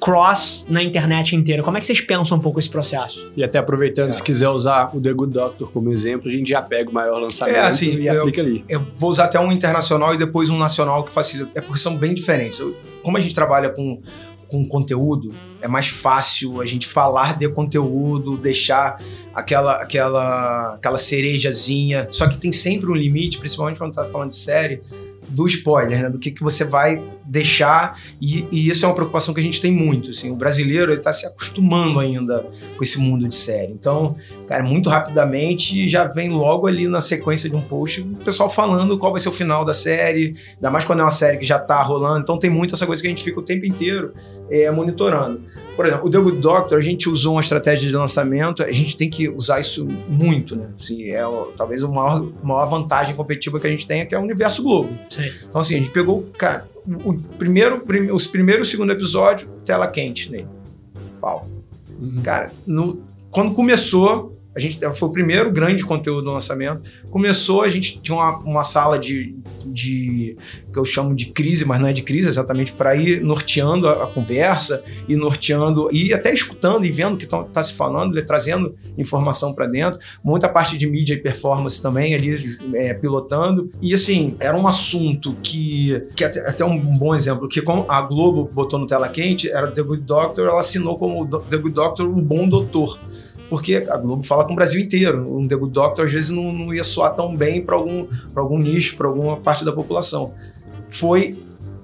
C: cross na internet inteira. Como é que vocês pensam um pouco esse processo?
A: E até aproveitando, é. se quiser usar o The Good Doctor como exemplo, a gente já pega o maior lançamento é, assim, e eu, aplica ali.
B: Eu vou usar até um internacional e depois um nacional que facilita. É porque são bem diferentes. Como a gente trabalha com com conteúdo, é mais fácil a gente falar de conteúdo, deixar aquela aquela aquela cerejazinha. Só que tem sempre um limite, principalmente quando tá falando de série, do spoiler, né? Do que, que você vai deixar e, e isso é uma preocupação que a gente tem muito, assim, o brasileiro está se acostumando ainda com esse mundo de série, então, cara, muito rapidamente já vem logo ali na sequência de um post o pessoal falando qual vai ser o final da série, ainda mais quando é uma série que já está rolando, então tem muito essa coisa que a gente fica o tempo inteiro é, monitorando. Por exemplo, o The Good Doctor, a gente usou uma estratégia de lançamento, a gente tem que usar isso muito, né? Assim, é talvez a maior, maior vantagem competitiva que a gente tem é que é o universo Globo. Sim. Então, assim, a gente pegou, cara, o primeiro, os primeiros e segundo episódio, tela quente nele. Pau. Uhum. Cara, no, quando começou, a gente foi o primeiro grande conteúdo do lançamento. Começou, a gente tinha uma, uma sala de, de que eu chamo de crise, mas não é de crise, exatamente para ir norteando a, a, conversa e norteando e até escutando e vendo o que está se falando, trazendo informação para dentro. Muita parte de mídia e performance também ali é, pilotando. E assim, era um assunto que, que até, até um bom exemplo, que a Globo botou no tela quente, era The Good Doctor, ela assinou como The Good Doctor, o bom doutor porque a Globo fala com o Brasil inteiro. Um The Good Doctor às vezes não, não ia soar tão bem para algum, algum nicho, para alguma parte da população. Foi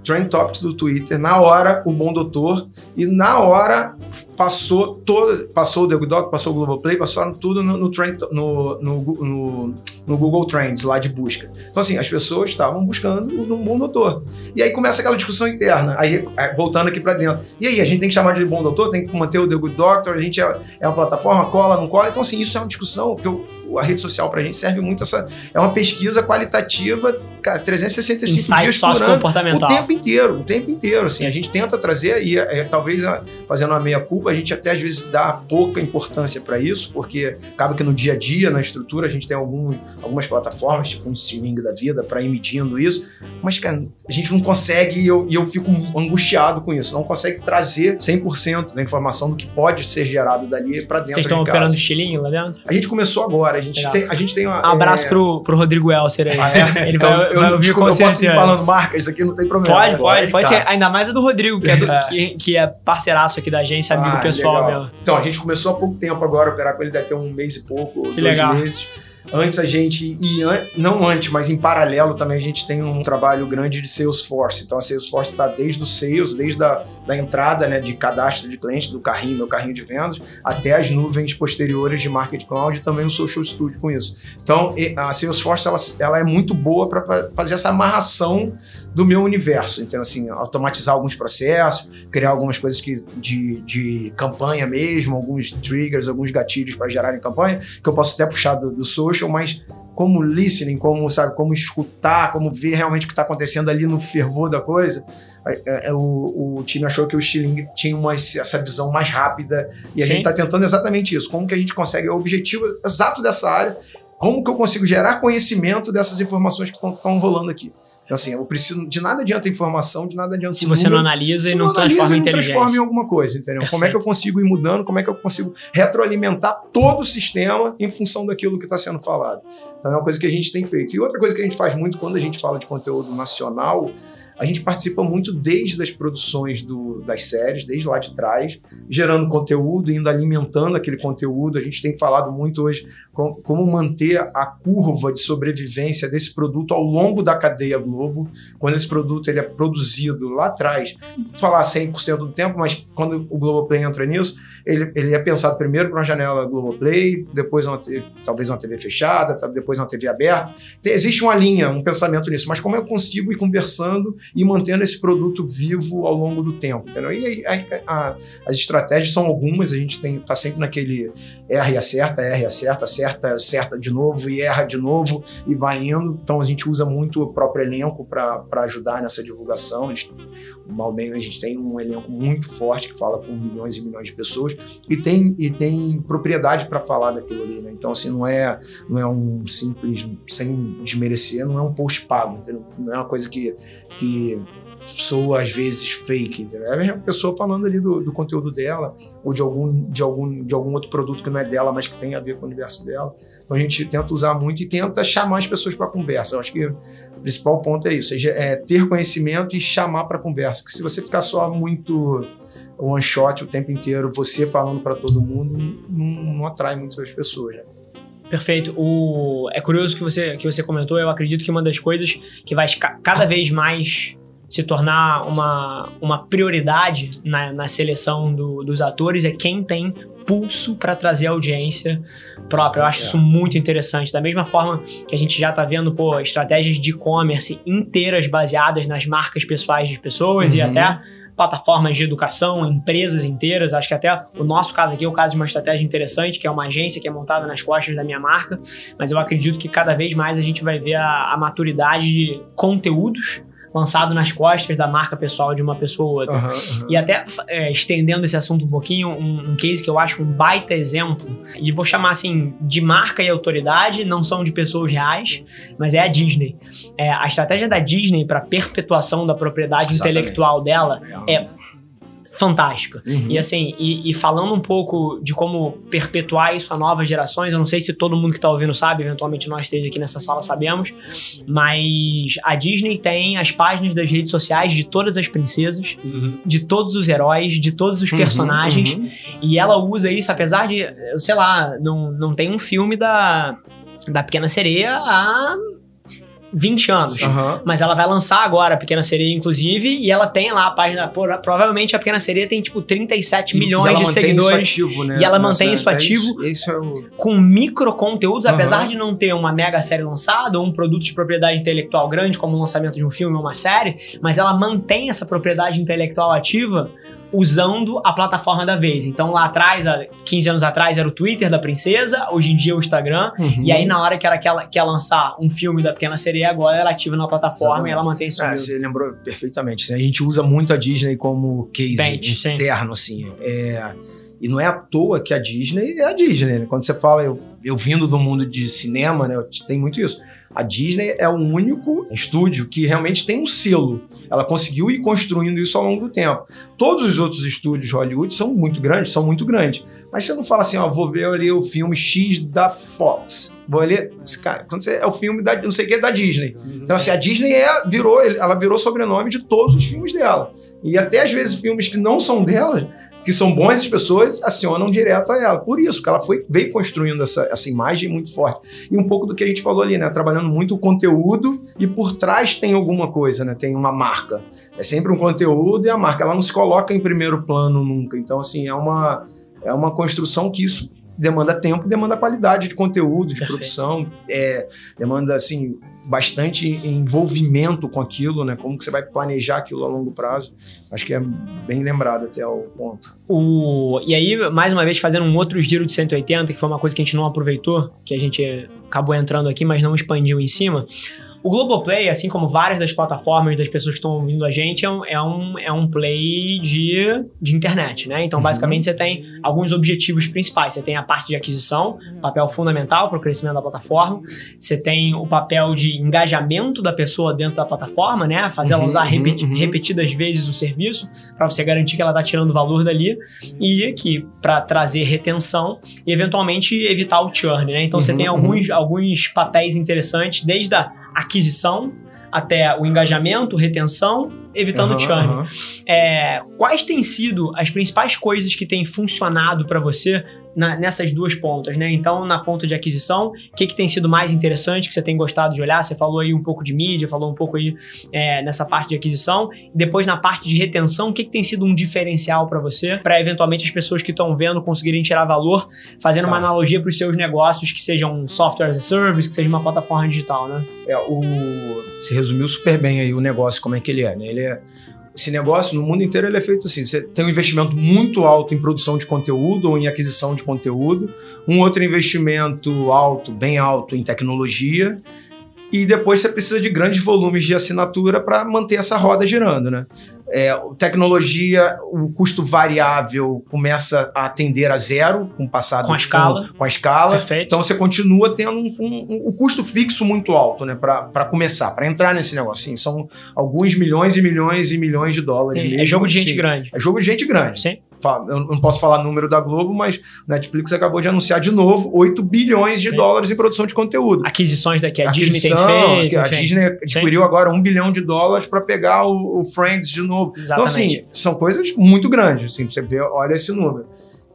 B: Trend Topics do Twitter, na hora o Bom Doutor, e na hora passou todo, passou o The Good Doctor, passou o Globoplay, passaram tudo no, no, trend, no, no, no no Google Trends lá de busca. Então, assim, as pessoas estavam buscando um bom doutor. E aí começa aquela discussão interna, aí é, voltando aqui para dentro. E aí, a gente tem que chamar de bom doutor, tem que manter o The Good Doctor, a gente é, é uma plataforma, cola, não cola. Então, assim, isso é uma discussão, porque a rede social pra gente serve muito essa. É uma pesquisa qualitativa, cara, 365 Insight dias por ano. O tempo inteiro, o tempo inteiro. Assim, a gente tenta trazer, e é, talvez fazendo uma meia-culpa, a gente até às vezes dá pouca importância para isso, porque acaba que no dia a dia, na estrutura, a gente tem algum, algumas plataformas, tipo um streaming da vida, para ir medindo isso. Mas, cara, a gente não consegue, e eu, eu fico angustiado com isso, não consegue trazer 100% da informação do que pode ser gerado dali para dentro
C: Vocês estão operando estilinho lá dentro?
B: A gente começou agora, a gente, tem, a gente tem uma.
C: Um abraço é... pro, pro Rodrigo Elser aí. Ah, é? Ele
B: então, vai, eu, vai ouvir desculpa, com eu posso ir falando marca, isso aqui não tem problema.
C: Pode, pode, pode tá. ser. Ainda mais a do Rodrigo, que é, do, que, que, é parceiraço aqui da agência, amigo ah, pessoal legal.
B: meu. Então, a gente começou há pouco tempo agora a operar com ele, deve ter um mês e pouco, que dois legal. meses. Antes a gente, e não antes, mas em paralelo também a gente tem um trabalho grande de Salesforce. Então a Salesforce está desde o sales, desde a da entrada né, de cadastro de cliente, do carrinho, do carrinho de vendas, até as nuvens posteriores de Market Cloud e também o Social Studio com isso. Então a Salesforce ela, ela é muito boa para fazer essa amarração do meu universo. Então, assim, automatizar alguns processos, criar algumas coisas que, de, de campanha mesmo, alguns triggers, alguns gatilhos para gerarem campanha, que eu posso até puxar do, do social, mas como listening, como, sabe, como escutar, como ver realmente o que está acontecendo ali no fervor da coisa. É, é, o, o, time achou que o Stiling tinha uma, essa visão mais rápida e a Sim. gente está tentando exatamente isso. Como que a gente consegue o objetivo exato dessa área? Como que eu consigo gerar conhecimento dessas informações que estão rolando aqui? Então, assim, eu preciso. De nada adianta informação, de nada adianta.
C: Se você número, não analisa e não, não transforma em inteligência.
B: transforma em alguma coisa, entendeu? Perfeito. Como é que eu consigo ir mudando? Como é que eu consigo retroalimentar todo o sistema em função daquilo que está sendo falado? Então, é uma coisa que a gente tem feito. E outra coisa que a gente faz muito quando a gente fala de conteúdo nacional a gente participa muito desde as produções do, das séries, desde lá de trás, gerando conteúdo, indo alimentando aquele conteúdo. A gente tem falado muito hoje com, como manter a curva de sobrevivência desse produto ao longo da cadeia Globo. Quando esse produto ele é produzido lá atrás, não falar 100% do tempo, mas quando o Globoplay entra nisso, ele, ele é pensado primeiro para uma janela Globoplay, depois uma, talvez uma TV fechada, depois uma TV aberta. Tem, existe uma linha, um pensamento nisso, mas como eu consigo ir conversando e mantendo esse produto vivo ao longo do tempo. Entendeu? E a, a, as estratégias são algumas, a gente está sempre naquele erra e acerta, erra e acerta, acerta, acerta de novo e erra de novo e vai indo. Então a gente usa muito o próprio elenco para ajudar nessa divulgação. A gente, mal bem, a gente tem um elenco muito forte que fala com milhões e milhões de pessoas e tem, e tem propriedade para falar daquilo ali. Né? Então, assim, não é, não é um simples, sem desmerecer, não é um post pago, entendeu? não é uma coisa que que soa às vezes fake, entendeu? É a pessoa falando ali do, do, conteúdo dela ou de algum, de, algum, de algum outro produto que não é dela, mas que tem a ver com o universo dela. Então a gente tenta usar muito e tenta chamar as pessoas para conversa. Eu acho que o principal ponto é isso, é ter conhecimento e chamar para conversa. Porque se você ficar só muito one shot o tempo inteiro, você falando para todo mundo, não, não atrai muitas pessoas. Né?
C: Perfeito. O... É curioso que você, que você comentou. Eu acredito que uma das coisas que vai cada vez mais se tornar uma, uma prioridade na, na seleção do, dos atores é quem tem pulso para trazer audiência própria. Eu acho é. isso muito interessante. Da mesma forma que a gente já está vendo pô, estratégias de e-commerce inteiras baseadas nas marcas pessoais de pessoas uhum. e até plataformas de educação, empresas inteiras. Acho que até o nosso caso aqui é o caso de uma estratégia interessante, que é uma agência que é montada nas costas da minha marca. Mas eu acredito que cada vez mais a gente vai ver a, a maturidade de conteúdos lançado nas costas da marca pessoal de uma pessoa ou outra.
B: Aham, aham.
C: E até é, estendendo esse assunto um pouquinho, um, um case que eu acho um baita exemplo, e vou chamar assim de marca e autoridade, não são de pessoas reais, mas é a Disney. É, a estratégia da Disney para perpetuação da propriedade
B: Exatamente.
C: intelectual dela é fantástica.
B: Uhum.
C: E assim, e, e falando um pouco de como perpetuar isso a novas gerações, eu não sei se todo mundo que tá ouvindo sabe, eventualmente nós três aqui nessa sala sabemos, mas a Disney tem as páginas das redes sociais de todas as princesas,
B: Uhum.
C: de todos os heróis, de todos os
B: Uhum,
C: personagens,
B: uhum.
C: e ela usa isso, apesar de, eu sei lá, não, não tem um filme da, da Pequena Sereia há 20 anos.
B: Aham.
C: Mas ela vai lançar agora a Pequena Sereia, inclusive, e ela tem lá a página. Provavelmente a Pequena Sereia tem tipo 37
B: E
C: milhões de seguidores
B: Isso ativo, né?
C: e ela
B: Nessa-
C: mantém isso
B: é
C: ativo.
B: Isso, é o...
C: com micro conteúdos,
B: Aham.
C: apesar de não ter uma mega série lançada ou um produto de propriedade intelectual grande, como o lançamento de um filme ou uma série, mas ela mantém essa propriedade intelectual ativa usando a plataforma da vez. Então lá atrás, há 15 anos atrás, era o Twitter da princesa, hoje em dia é o Instagram.
B: Uhum.
C: E aí, na hora que ela quer, quer lançar um filme da Pequena Sereia, agora ela ativa na plataforma
B: Exatamente.
C: e ela mantém isso
B: É, você lembrou perfeitamente. né? A gente usa muito a Disney como case
C: Bench, sim.
B: interno, assim. É, e não é à toa que a Disney é a Disney, né? Quando você fala, eu, eu vindo do mundo de cinema, né? Tem muito isso. A Disney é o único estúdio que realmente tem um selo. Ela conseguiu ir construindo isso ao longo do tempo. Todos os outros estúdios Hollywood são muito grandes, são muito grandes. Mas você não fala assim, ó, vou ver ali o filme X da Fox. Vou ali, cara, quando você, é o filme da não sei o que da Disney. Então, assim, a Disney é, virou, ela virou sobrenome de todos os filmes dela. E até às vezes filmes que não são dela, que são bons, as pessoas acionam direto a ela. Por isso, que ela foi, veio construindo essa, essa imagem muito forte. E um pouco do que a gente falou ali, né? Trabalhando muito o conteúdo e por trás tem alguma coisa, né? Tem uma marca. É sempre um conteúdo e a marca. Ela não se coloca em primeiro plano nunca. Então, assim, é uma, é uma construção que isso demanda tempo, demanda qualidade de conteúdo, de
C: Perfeito.
B: produção, é, demanda, assim, bastante envolvimento com aquilo, né? Como que você vai planejar aquilo a longo prazo. Acho que é bem lembrado até o ponto.
C: O, e aí, mais uma vez, fazendo um outro giro de 180, que foi uma coisa que a gente não aproveitou, que a gente acabou entrando aqui, mas não expandiu em cima. O Globoplay, assim como várias das plataformas das pessoas que estão ouvindo a gente, é um, é um, é um play de, de internet, né? Então,
B: Uhum.
C: basicamente, você tem alguns objetivos principais. Você tem a parte de aquisição, papel fundamental para o crescimento da plataforma. Você tem o papel de engajamento da pessoa dentro da plataforma, né? Fazer ela
B: Uhum,
C: usar
B: uhum,
C: repeti-
B: uhum.
C: repetidas vezes o serviço, para você garantir que ela está tirando valor dali. E aqui, para trazer retenção e, eventualmente, evitar o churn, né? Então, você
B: Uhum,
C: tem
B: uhum.
C: alguns, alguns papéis interessantes, desde a aquisição até o engajamento, retenção, evitando o
B: Aham,
C: churn.
B: aham.
C: É, quais têm sido as principais coisas que têm funcionado para você na- nessas duas pontas, né? Então, na ponta de aquisição, o que, que tem sido mais interessante que você tem gostado de olhar? Você falou aí um pouco de mídia, falou um pouco aí é, nessa parte de aquisição. Depois, na parte de retenção, o que, que tem sido um diferencial para você, para eventualmente as pessoas que estão vendo conseguirem tirar valor, fazendo uma
B: Tá.
C: analogia para os seus negócios que sejam um software as a service, que seja uma plataforma digital, né?
B: É, o... Você resumiu super bem aí o negócio, como é que ele é, né? Ele é... Esse negócio, no mundo inteiro, ele é feito assim. Você tem um investimento muito alto em produção de conteúdo ou em aquisição de conteúdo. Um outro investimento alto, bem alto, em tecnologia. E depois você precisa de grandes volumes de assinatura para manter essa roda girando, né? É, tecnologia, o custo variável começa a tender a zero com o passado
C: Com a escala.
B: com a escala.
C: Perfeito.
B: Então você continua tendo um, um- um- custo fixo muito alto, né? Para começar, para entrar nesse negócio. Sim, são alguns milhões e milhões e milhões de dólares.
C: É,
B: mesmo,
C: jogo de gente grande.
B: É jogo de gente grande.
C: Sim.
B: Eu não posso falar número da Globo, mas Netflix acabou de anunciar de novo 8 bilhões de
C: Sim.
B: dólares em produção de conteúdo.
C: Aquisições daqui a Disney tem
B: Aquisição,
C: feito.
B: a
C: enfim.
B: Disney adquiriu agora um bilhão de dólares para pegar o, o Friends de novo. Então,
C: Exatamente.
B: assim, são coisas muito grandes. Assim, você vê, olha esse número.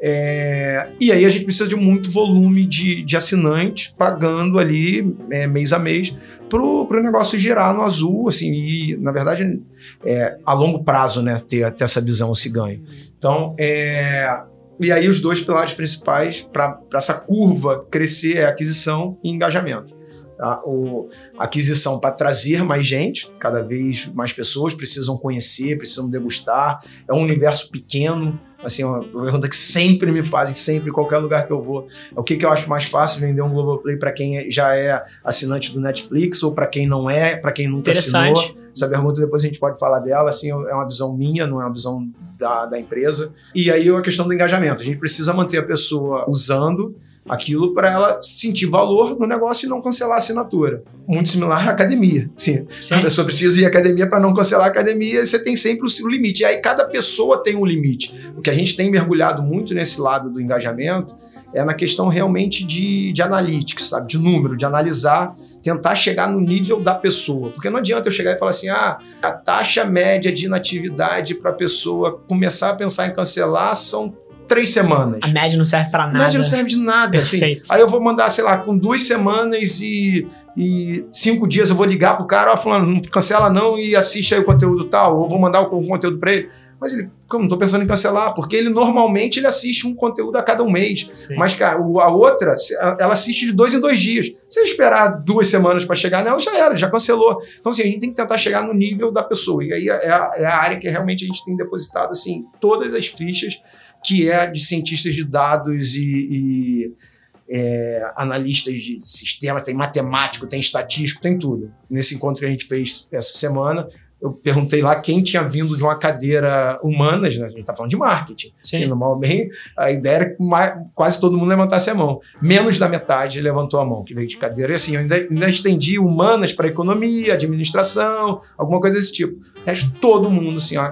B: É, e aí a gente precisa de muito volume de, de assinantes pagando ali é, mês a mês para o negócio girar no azul, assim, e na verdade é, a longo prazo, né, ter, ter essa visão, esse ganho. Então, é, e aí os dois pilares principais para essa curva crescer é aquisição e engajamento. Tá? O, aquisição para trazer mais gente, cada vez mais pessoas precisam conhecer, precisam degustar. É um universo pequeno, Assim, uma pergunta que sempre me fazem, sempre, em qualquer lugar que eu vou. É o que, que eu acho mais fácil vender um Globoplay para quem é, já é assinante do Netflix ou para quem não é, para quem nunca assinou. Essa pergunta depois a gente pode falar dela, assim, é uma visão minha, não é uma visão da, da empresa. E aí a questão do engajamento. A gente precisa manter a pessoa usando aquilo para ela sentir valor no negócio e não cancelar a assinatura. Muito similar à academia. Sim, Sim. A pessoa precisa ir à academia para não cancelar a academia e você tem sempre o limite. E aí cada pessoa tem um limite. O que a gente tem mergulhado muito nesse lado do engajamento é na questão realmente de, de analytics, sabe? De número, de analisar, tentar chegar no nível da pessoa. Porque não adianta eu chegar e falar assim, ah, a taxa média de inatividade para a pessoa começar a pensar em cancelar são três semanas.
C: A média não serve para nada. A
B: média não serve de nada. Assim. Aí eu vou mandar, sei lá, com duas semanas e, e cinco dias eu vou ligar pro cara, ó, falando, não cancela não e assiste aí o conteúdo tal, ou vou mandar o conteúdo para ele. Mas ele, como, não tô pensando em cancelar, porque ele normalmente ele assiste um conteúdo a cada um mês. Sim. Mas, cara, a outra, ela assiste de dois em dois dias. Se ele esperar duas semanas para chegar nela, já era, já cancelou. Então, assim, a gente tem que tentar chegar no nível da pessoa. E aí é a, é a área que realmente a gente tem depositado, assim, todas as fichas que é de cientistas de dados e, e é, analistas de sistema, tem matemático, tem estatístico, tem tudo. Nesse encontro que a gente fez essa semana, eu perguntei lá quem tinha vindo de uma cadeira humanas, né? a gente está falando de marketing. Sim. Mal bem, a ideia era que quase todo mundo levantasse a mão. Menos da metade levantou a mão, que veio de cadeira. E assim, eu ainda, ainda estendi humanas para economia, administração, alguma coisa desse tipo. Resto, todo mundo, assim, ó,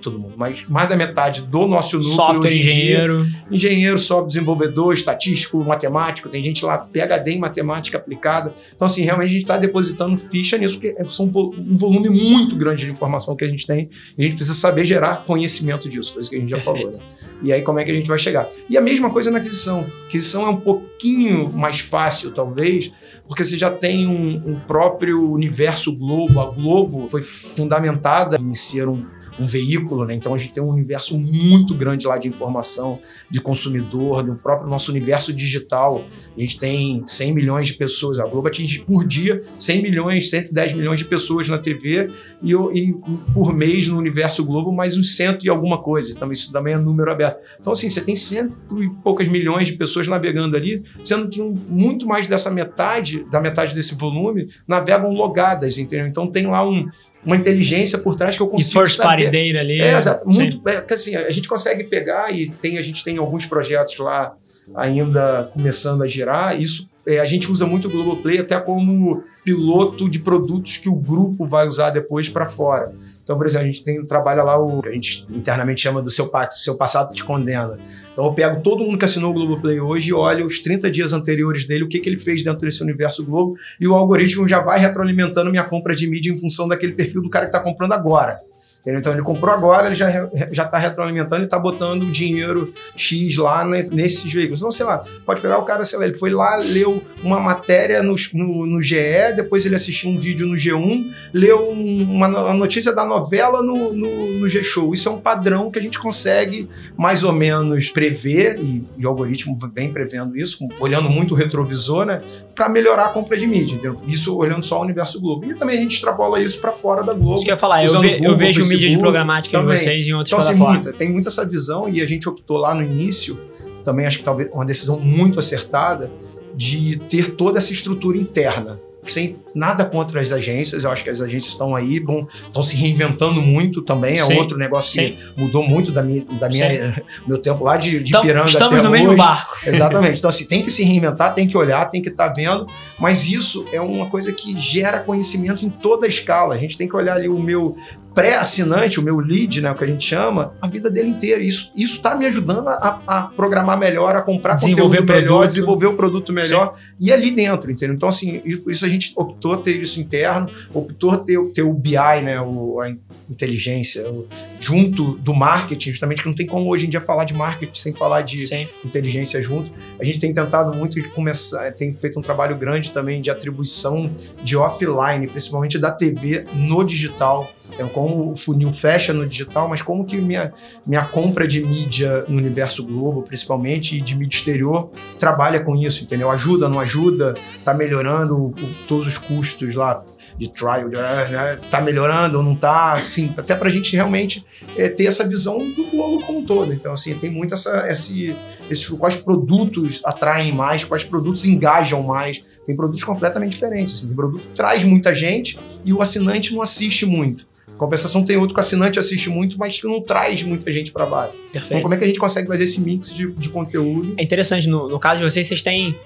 B: todo mundo, mas mais da metade do nosso núcleo.
C: Software, engenheiro.
B: Dia, engenheiro, software desenvolvedor, estatístico, matemático, tem gente lá, PHD em matemática aplicada. Então, assim, realmente a gente está depositando ficha nisso, porque é um volume muito muito grande de informação que a gente tem e a gente precisa saber gerar conhecimento disso, coisa que a gente já Perfeito. falou. Né? E aí, como é que a gente vai chegar? E a mesma coisa na aquisição. A aquisição é um pouquinho mais fácil, talvez, porque você já tem um, um próprio universo Globo. A Globo foi fundamentada em ser um um veículo, né? Então a gente tem um universo muito grande lá de informação, de consumidor, do próprio nosso universo digital. A gente tem 100 milhões de pessoas. A Globo atinge por dia 100 milhões, 110 milhões de pessoas na TV e, e por mês no universo Globo mais uns cento e alguma coisa. Então isso também é número aberto. Então assim, você tem cento e poucas milhões de pessoas navegando ali, sendo que um, muito mais dessa metade, da metade desse volume, navegam logadas, entendeu? Então tem lá um, uma inteligência por trás que eu consigo
C: e first
B: saber.
C: party ali.
B: É, exato. Muito, é, assim, a gente consegue pegar e tem, a gente tem alguns projetos lá ainda começando a girar. Isso é, a gente usa muito o Globoplay até como piloto de produtos que o grupo vai usar depois para fora. Então, por exemplo, a gente tem trabalha lá o que a gente internamente chama do seu, seu passado te condena. Então eu pego todo mundo que assinou o Globoplay hoje e olho os 30 dias anteriores dele, o que, que ele fez dentro desse universo Globo, e o algoritmo já vai retroalimentando minha compra de mídia em função daquele perfil do cara que está comprando agora. Entendeu? Então ele comprou agora, ele já já está retroalimentando e está botando o dinheiro X lá nesses veículos. Então, sei lá, pode pegar o cara, sei lá, ele foi lá, leu uma matéria no, no, no GE, depois ele assistiu um vídeo no G1, leu uma, uma notícia da novela no, no, no, G-Show. Isso é um padrão que a gente consegue mais ou menos prever, e, e o algoritmo vem prevendo isso, olhando muito o retrovisor, né, para melhorar a compra de mídia. Entendeu? Isso olhando só o universo Globo. E também a gente extrapola isso para fora da Globo.
C: Isso que eu ia falar, eu, ve, eu vejo mídia de programática também. vocês em outras então, assim,
B: muita, tem muito essa visão e a gente optou lá no início, também acho que talvez uma decisão muito acertada, de ter toda essa estrutura interna sem nada contra as agências, eu acho que as agências estão aí, estão se reinventando muito também, é sim, outro negócio sim. que mudou muito da minha, da minha meu tempo lá de, de Piranga
C: Estamos no
B: hoje.
C: mesmo barco.
B: Exatamente. Então, assim, tem que se reinventar, tem que olhar, tem que estar tá vendo, mas isso é uma coisa que gera conhecimento em toda a escala. A gente tem que olhar ali o meu pré-assinante, o meu lead, né, o que a gente chama, a vida dele inteira. Isso está me ajudando a, a, programar melhor, a comprar desenvolver conteúdo melhor, produto. desenvolver o produto melhor Sim. e ali dentro, entendeu? Então, assim, isso a gente optou ter isso interno, optou ter, ter o BI, né, o, a inteligência, o, junto do marketing, justamente que não tem como hoje em dia falar de marketing sem falar de Sim. inteligência junto. A gente tem tentado muito começar, tem feito um trabalho grande também de atribuição de offline, principalmente da TV no digital. Então, como o funil fecha no digital, mas como que minha, minha compra de mídia no universo Globo, principalmente, e de mídia exterior, trabalha com isso, entendeu? Ajuda, não ajuda, tá melhorando o, todos os custos lá de trial, ah, né, tá melhorando ou não tá, assim, até pra gente realmente é, ter essa visão do bolo como um todo. Então, assim, tem muito essa, esse, esses, quais produtos atraem mais, quais produtos engajam mais. Tem produtos completamente diferentes. Assim, produto traz muita gente e o assinante não assiste muito. Compensação tem outro que o assinante assiste muito, mas que não traz muita gente para base. Perfeito. Então, como é que a gente consegue fazer esse mix de, de conteúdo?
C: É interessante, no, no caso de vocês, vocês têm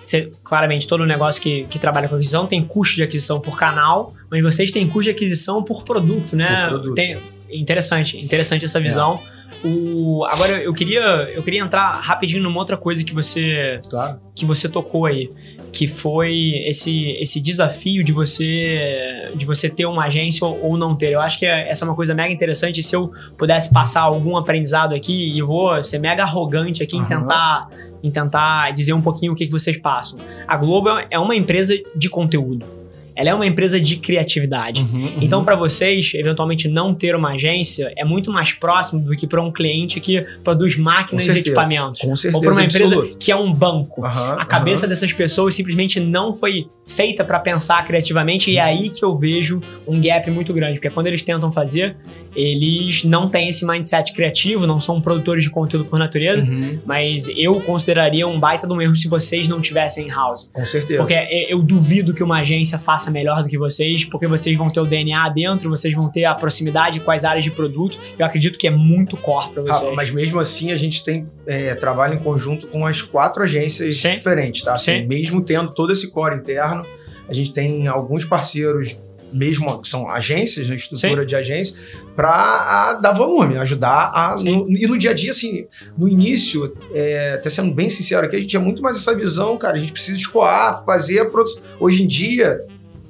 C: você, claramente, todo negócio que, que trabalha com aquisição tem custo de aquisição por canal, mas vocês têm custo de aquisição por produto, né? Por produto. Tem, interessante, interessante essa visão. É. O, agora eu queria, eu queria entrar rapidinho numa outra coisa que você claro. que você tocou aí, que foi esse, esse desafio de você de você ter uma agência ou, ou não ter. Eu acho que essa é uma coisa mega interessante. Se eu pudesse passar algum aprendizado aqui, e vou ser mega arrogante aqui uhum. em tentar em tentar dizer um pouquinho o que, que vocês passam. A Globo é uma empresa de conteúdo ela é uma empresa de criatividade. Uhum, uhum. Então, para vocês, eventualmente, não ter uma agência é muito mais próximo do que para um cliente que produz máquinas e equipamentos.
B: Com certeza.
C: Ou para uma empresa absoluto. que é um banco. Uhum, a cabeça dessas pessoas simplesmente não foi feita para pensar criativamente e é aí que eu vejo um gap muito grande. Porque quando eles tentam fazer, eles não têm esse mindset criativo, não são produtores de conteúdo por natureza, uhum. mas eu consideraria um baita de um erro se vocês não tivessem in-house.
B: Com certeza.
C: Porque eu duvido que uma agência faça melhor do que vocês, porque vocês vão ter o DNA dentro, vocês vão ter a proximidade com as áreas de produto. Eu acredito que é muito core para vocês. Ah,
B: mas mesmo assim, a gente tem é, trabalho em conjunto com as quatro agências Sim. diferentes, tá? Assim, mesmo tendo todo esse core interno, a gente tem alguns parceiros mesmo que são agências, né, estrutura Sim. de agência, para dar volume, ajudar a. No, e no dia a dia, assim, no início, é, até sendo bem sincero aqui, a gente tinha muito mais essa visão, cara, a gente precisa escoar, fazer a produção. Hoje em dia,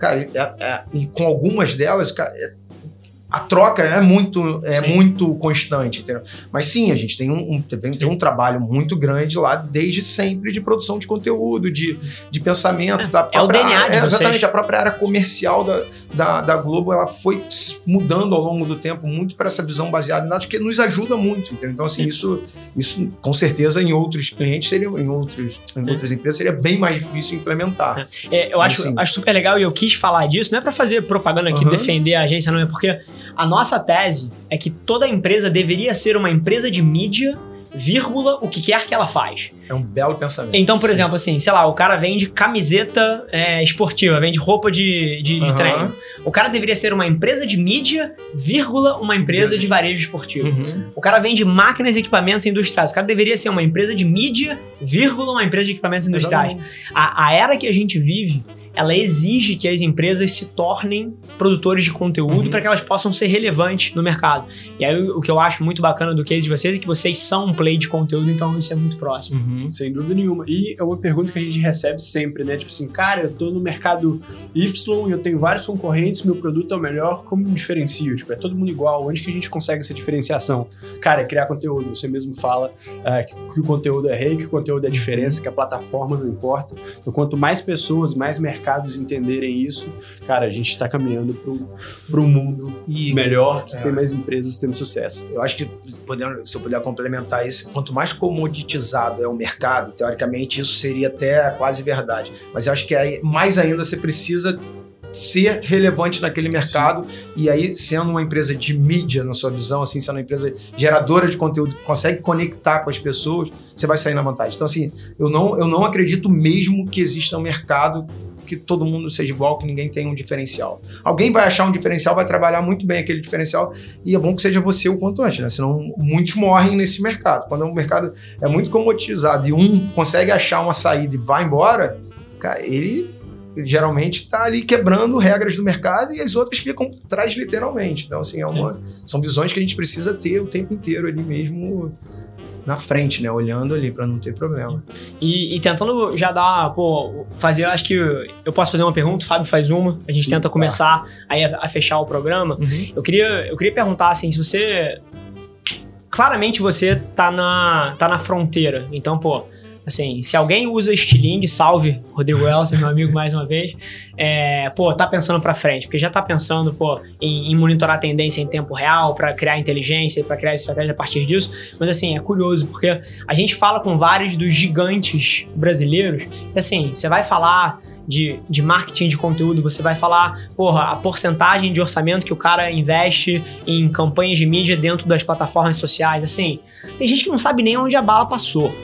B: Cara, é, é, e com algumas delas, cara, é a troca é muito, é muito constante, entendeu? Mas sim, a gente tem um, um tem, tem, um trabalho muito grande lá desde sempre de produção de conteúdo, de, de pensamento. É,
C: da própria, é o DNA de é,
B: Exatamente, a própria área comercial da, da, da, Globo ela foi mudando ao longo do tempo muito para essa visão baseada em dados, que nos ajuda muito, entendeu? Então, assim, isso, isso com certeza em outros clientes, seria, em, outros, em outras empresas, seria bem mais difícil implementar.
C: É, eu acho, assim, acho super legal e eu quis falar disso, não é para fazer propaganda aqui, uhum. defender a agência, não, é porque a nossa tese é que toda empresa deveria ser uma empresa de mídia, vírgula, o que quer que ela faz.
B: É um belo pensamento.
C: Então, por sim. exemplo, assim, sei lá, o cara vende camiseta é, esportiva, vende roupa de, de, uhum. de, treino. O cara deveria ser uma empresa de mídia, vírgula, uma empresa de varejo esportivo. Uhum. O cara vende máquinas e equipamentos industriais. O cara deveria ser uma empresa de mídia, vírgula, uma empresa de equipamentos industriais. A, a era que a gente vive ela exige que as empresas se tornem produtores de conteúdo uhum. para que elas possam ser relevantes no mercado. E aí o que eu acho muito bacana do case de vocês é que vocês são um play de conteúdo, então isso é muito próximo.
A: Uhum. Sem dúvida nenhuma. E é uma pergunta que a gente recebe sempre, né? Tipo assim, cara, eu tô no mercado Y e eu tenho vários concorrentes, meu produto é o melhor, como me diferencio? Tipo, é todo mundo igual, onde que a gente consegue essa diferenciação? Cara, é criar conteúdo. Você mesmo fala uh, que, que, o conteúdo é rei, que o conteúdo é a diferença, que a plataforma não importa. Então, quanto mais pessoas, mais mercado mercados entenderem isso, cara, a gente está caminhando para um mundo e, melhor, que é. tem mais empresas tendo sucesso.
B: Eu acho que, podendo, se eu puder complementar isso, quanto mais comoditizado é o mercado, teoricamente isso seria até quase verdade. Mas eu acho que aí, mais ainda você precisa ser relevante naquele mercado Sim. e aí sendo uma empresa de mídia na sua visão, assim, sendo uma empresa geradora de conteúdo que consegue conectar com as pessoas, você vai sair na vantagem. Então assim, eu não, eu não acredito mesmo que exista um mercado que todo mundo seja igual, que ninguém tenha um diferencial. Alguém vai achar um diferencial, vai trabalhar muito bem aquele diferencial e é bom que seja você o quanto antes, né? Senão muitos morrem nesse mercado. Quando o mercado é muito comoditizado e um consegue achar uma saída e vai embora, cara, ele geralmente está ali quebrando regras do mercado e as outras ficam atrás literalmente. Então, assim, é uma, são visões que a gente precisa ter o tempo inteiro ali mesmo na frente, né? Olhando ali para não ter problema.
C: E, e, tentando já dar, pô, fazer, acho que eu posso fazer uma pergunta, o Fábio faz uma, a gente Sim, tenta tá. começar aí a, a, fechar o programa. Uhum. Eu, queria, eu queria perguntar assim, se você. Claramente você tá na, tá na fronteira. Então, pô, Assim, se alguém usa Stiling, salve Rodrigo Elson, meu amigo mais uma vez, é, pô, tá pensando para frente, porque já tá pensando, pô, em, em monitorar a tendência em tempo real para criar inteligência, para criar estratégia a partir disso. Mas assim, é curioso, porque a gente fala com vários dos gigantes brasileiros, e assim, você vai falar de, de marketing de conteúdo, você vai falar, porra, a porcentagem de orçamento que o cara investe em campanhas de mídia dentro das plataformas sociais, assim, tem gente que não sabe nem onde a bala passou.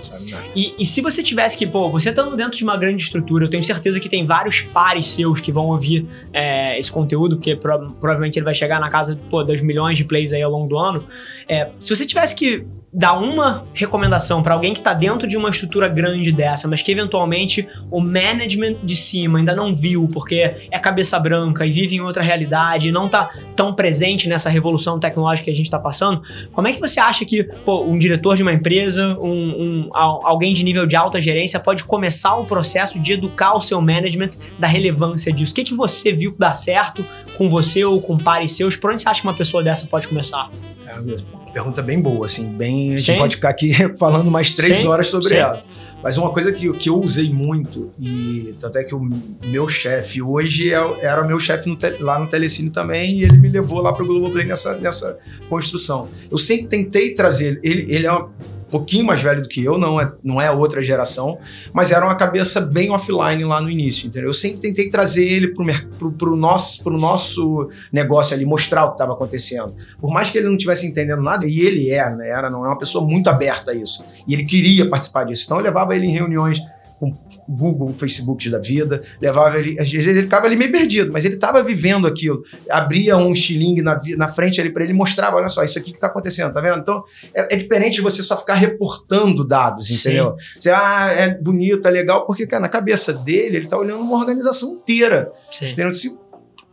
C: E, e se você tivesse que, pô, você estando dentro de uma grande estrutura, eu tenho certeza que tem vários pares seus que vão ouvir é, esse conteúdo, porque pro, provavelmente ele vai chegar na casa pô, das milhões de plays aí ao longo do ano. É, se você tivesse que dar uma recomendação para alguém que está dentro de uma estrutura grande dessa, mas que eventualmente o management de cima ainda não viu, porque é cabeça branca e vive em outra realidade, e não está tão presente nessa revolução tecnológica que a gente está passando, como é que você acha que pô, um diretor de uma empresa, um, um, alguém de nível de alta gerência pode começar o processo de educar o seu management da relevância disso? O que, que você viu dar certo com você ou com pares seus? Por onde você acha que uma pessoa dessa pode começar?
B: É mesmo pergunta bem boa, assim, bem. A gente pode ficar aqui falando mais três Sim. horas sobre Sim. ela. Mas uma coisa que, que eu usei muito, e até que o meu chefe hoje é, era meu chefe lá no Telecine também, e ele me levou lá para o Globoplay nessa, nessa construção. Eu sempre tentei trazer, ele, ele é uma pouquinho mais velho do que eu, não é, não é outra geração, mas era uma cabeça bem offline lá no início, entendeu? Eu sempre tentei trazer ele pro, pro, pro, nosso, pro nosso negócio ali, mostrar o que estava acontecendo. Por mais que ele não estivesse entendendo nada, e ele é, né? Era, não é uma pessoa muito aberta a isso. E ele queria participar disso. Então eu levava ele em reuniões com Google, Facebook da vida, levava ele, às vezes ele ficava ali meio perdido, mas ele estava vivendo aquilo. Abria um estilingue na, na frente ali para ele mostrava, olha só, isso aqui que está acontecendo, tá vendo? Então, é, é, diferente de você só ficar reportando dados, entendeu? Sim. Você, ah, é bonito, é legal, porque, cara, na cabeça dele, ele está olhando uma organização inteira. Sim. Entendeu? Se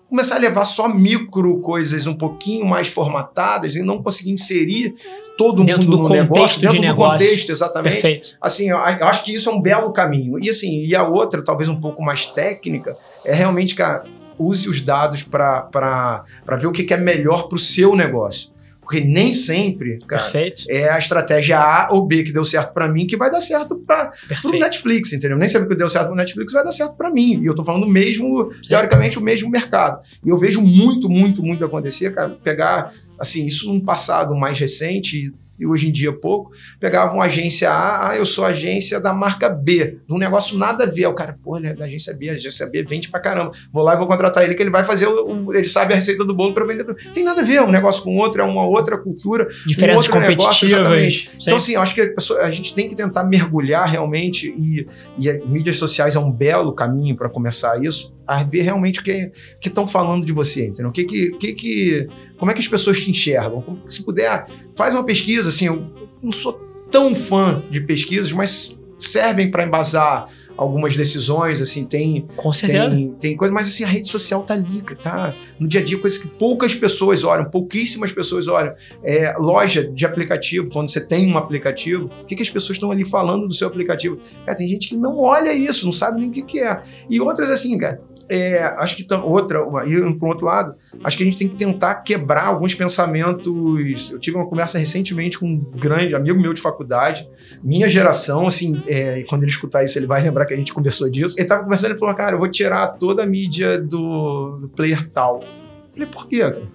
B: começar a levar só micro coisas um pouquinho mais formatadas e não conseguir inserir todo dentro mundo no negócio, dentro de do negócio. contexto, exatamente. Perfeito. Assim, eu, acho que isso é um belo caminho. E assim, e a outra, talvez um pouco mais técnica, é realmente, cara, use os dados para ver o que é melhor para o seu negócio. Porque nem sempre, cara, é a estratégia A ou B que deu certo para mim que vai dar certo para o Netflix, entendeu? Nem sempre que deu certo pro Netflix vai dar certo para mim. E eu tô falando mesmo, Sim. teoricamente, o mesmo mercado. E eu vejo muito, muito, muito acontecer, cara, pegar, assim, isso num passado mais recente, e hoje em dia pouco, pegava uma agência A, ah, eu sou agência da marca B, de um negócio nada a ver. O cara, pô, ele é da agência B, a agência B vende pra caramba. Vou lá e vou contratar ele, que ele vai fazer, o, ele sabe a receita do bolo para vender. Tem nada a ver, um negócio com outro, é uma outra cultura,
C: Diferenças um outro negócio, exatamente.
B: Sim. Então, assim, eu acho que a, pessoa, a, gente tem que tentar mergulhar realmente, e, e mídias sociais é um belo caminho para começar isso, a ver realmente o que estão falando de você, entendeu? O que que, que que, como é que as pessoas te enxergam? Se puder, faz uma pesquisa, assim, eu não sou tão fã de pesquisas, mas servem para embasar algumas decisões, assim, tem.
C: Com certeza.
B: Tem, tem coisa, mas assim, a rede social tá ali, tá no dia a dia, coisa que poucas pessoas olham, pouquíssimas pessoas olham. É, loja de aplicativo, quando você tem um aplicativo, o que, que as pessoas estão ali falando do seu aplicativo? Cara, tem gente que não olha isso, não sabe nem o que, que é. E outras, assim, cara, é, acho que tam, outra, e para o outro lado, acho que a gente tem que tentar quebrar alguns pensamentos. Eu tive uma conversa recentemente com um grande amigo meu de faculdade, minha geração, assim, é, quando ele escutar isso, ele vai lembrar que a gente conversou disso. Ele estava conversando e falou: Cara, eu vou tirar toda a mídia do, player tal. Eu falei: Por quê? Cara?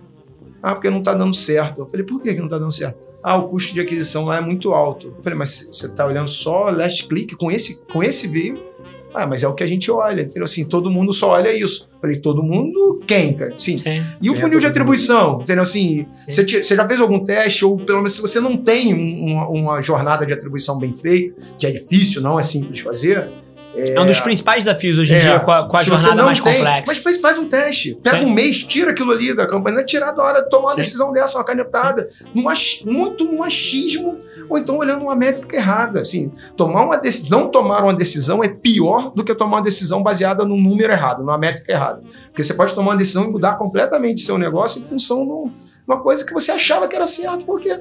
B: Ah, porque não está dando certo. Eu falei: Por que não está dando certo? Ah, o custo de aquisição lá é muito alto. Eu falei: Mas você está olhando só last click com esse, com esse veio? Ah, mas é o que a gente olha, entendeu? Assim, todo mundo só olha isso. Falei, todo mundo quem, cara? Sim. Sim. E o funil de atribuição, mundo. entendeu? Assim, você, você, já fez algum teste, ou pelo menos se você não tem uma, uma jornada de atribuição bem feita, que é difícil, não é simples fazer,
C: é, é, um dos principais desafios hoje em é, dia com a, com a jornada mais tem, complexa.
B: Mas faz, faz um teste. Pega Sim. um mês, tira aquilo ali da campanha. Não é tirar da hora de tomar uma decisão dessa, uma canetada. Num, muito no achismo, ou então olhando uma métrica errada. Assim, tomar uma decisão, não tomar uma decisão é pior do que tomar uma decisão baseada num número errado, numa métrica errada. Porque você pode tomar uma decisão e mudar completamente seu negócio em função de uma coisa que você achava que era certo, porque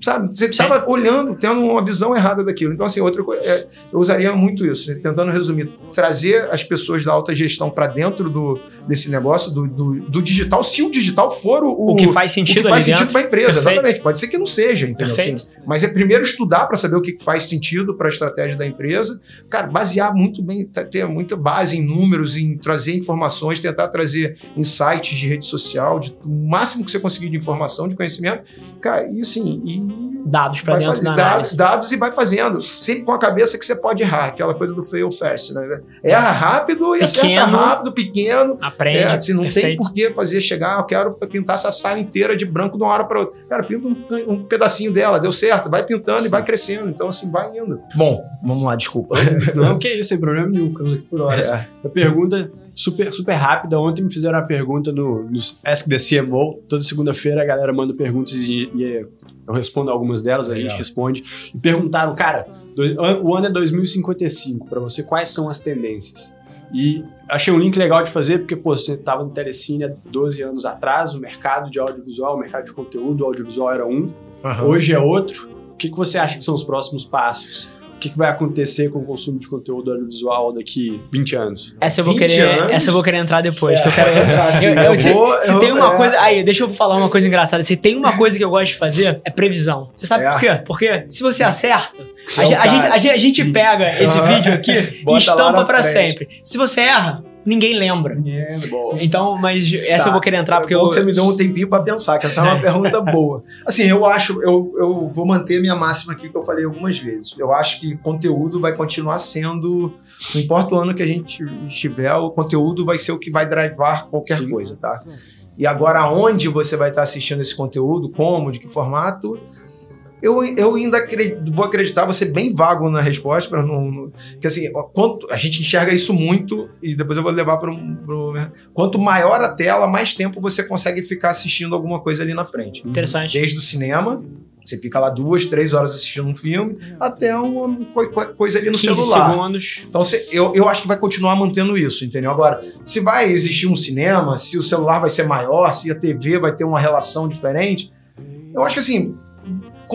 B: Sabe? Você estava olhando, tendo uma visão errada daquilo. Então, assim, outra coisa, é, eu usaria muito isso, tentando resumir, trazer as pessoas da alta gestão para dentro do, desse negócio, do, do, do, digital, se o digital for o,
C: o que faz sentido,
B: o que faz sentido para a empresa.
C: Perfeito.
B: Exatamente. Pode ser que não seja, entendeu? Assim, mas é primeiro estudar para saber o que faz sentido para a estratégia da empresa. Cara, basear muito bem, ter muita base em números, em trazer informações, tentar trazer insights de rede social, de, o máximo que você conseguir de informação, de conhecimento. Cara, e assim. E
C: dados para dentro
B: fazer,
C: da
B: dados, dados, e vai fazendo. Sempre com a cabeça que você pode errar, aquela coisa do fail fast. Né? Erra rápido e pequeno, acerta rápido, pequeno.
C: Aprende.
B: É, assim, não perfeito. tem por que fazer chegar, eu quero pintar essa sala inteira de branco de uma hora para outra. Cara, pinta um, um, pedacinho dela, deu certo, vai pintando Sim. e vai crescendo. Então, assim, vai indo.
A: Bom, vamos lá, desculpa.
D: não, que isso, sem problema nenhum, ficamos aqui por horas. É. A pergunta super, super rápida. Ontem me fizeram uma pergunta no, no Ask the CMO. Toda segunda-feira a galera manda perguntas e, e, eu respondo algumas delas, a gente responde. E perguntaram, cara, o ano é 2055, para você, quais são as tendências? E achei um link legal de fazer, porque, pô, você estava no Telecine há 12 anos atrás, o mercado de audiovisual, o mercado de conteúdo audiovisual era um, uhum. hoje é outro. O que, que você acha que são os próximos passos? Que, que vai acontecer com o consumo de conteúdo audiovisual daqui 20 anos?
C: Essa eu vou, querer, anos? essa eu vou querer entrar depois. É, que eu quero entrar assim, eu, eu, se, vou, se eu, tem uma é. coisa. Aí, deixa eu falar uma coisa engraçada. Se tem uma coisa que eu gosto de fazer, é previsão. Você sabe é. por quê? Porque se você acerta, a, é a, gente, a, gente, a gente pega esse vídeo aqui e estampa para sempre. Se você erra, ninguém lembra. Então, mas essa tá. eu vou querer entrar porque é
B: eu... você me deu um tempinho para pensar, que essa é uma pergunta boa. Assim, eu acho, eu, eu vou manter minha máxima aqui que eu falei algumas vezes. Eu acho que conteúdo vai continuar sendo, não importa o ano que a gente estiver, o conteúdo vai ser o que vai drivar qualquer Sim. coisa, tá? E agora, onde você vai estar assistindo esse conteúdo, como, de que formato, eu, eu ainda acredito, vou acreditar, vou ser bem vago na resposta, para não, não. Que assim, quanto, a gente enxerga isso muito, e depois eu vou levar para um. Quanto maior a tela, mais tempo você consegue ficar assistindo alguma coisa ali na frente.
C: Interessante.
B: Desde o cinema, você fica lá duas, três horas assistindo um filme, até uma coisa ali no 15 celular.
C: segundos.
B: Então você, eu, eu acho que vai continuar mantendo isso, entendeu? Agora, se vai existir um cinema, se o celular vai ser maior, se a TV vai ter uma relação diferente, eu acho que assim,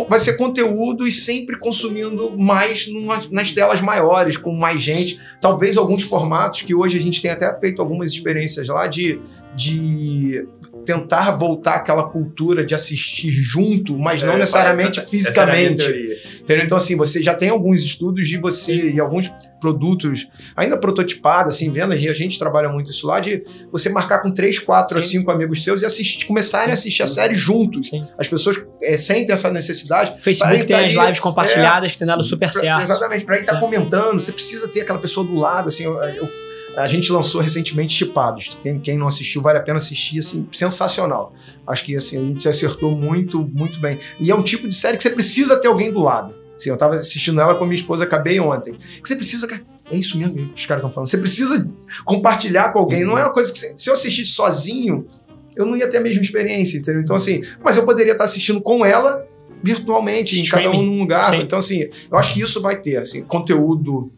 B: vai ser conteúdo e sempre consumindo mais numa, nas telas maiores, com mais gente. Talvez alguns formatos que hoje a gente tem até feito algumas experiências lá de, de tentar voltar àquela cultura de assistir junto, mas é, não necessariamente essa, fisicamente. Essa então, assim, você já tem alguns estudos de você e alguns produtos ainda prototipados, assim, vendas, e a gente trabalha muito isso lá, de você marcar com três, quatro, Sim. cinco amigos seus e assistir, começarem Sim. a assistir a série juntos. Sim. As pessoas é, sentem essa necessidade.
C: Facebook tem as lives compartilhadas é, que tem dado super certo.
B: Exatamente, para ir estar tá é. comentando, você precisa ter aquela pessoa do lado, assim, eu, eu a gente lançou recentemente Chipados. Quem, quem não assistiu, vale a pena assistir, assim, sensacional. Acho que assim, a gente se acertou muito, muito bem. E é um tipo de série que você precisa ter alguém do lado. Assim, eu estava assistindo ela com minha esposa, acabei ontem. Que você precisa. É isso mesmo que os caras estão falando. Você precisa compartilhar com alguém. Não é uma coisa que. Se eu assistisse sozinho, eu não ia ter a mesma experiência, entendeu? Então, assim, mas eu poderia estar assistindo com ela virtualmente, em cada um num lugar. Sim. Então, assim, eu acho que isso vai ter, assim, conteúdo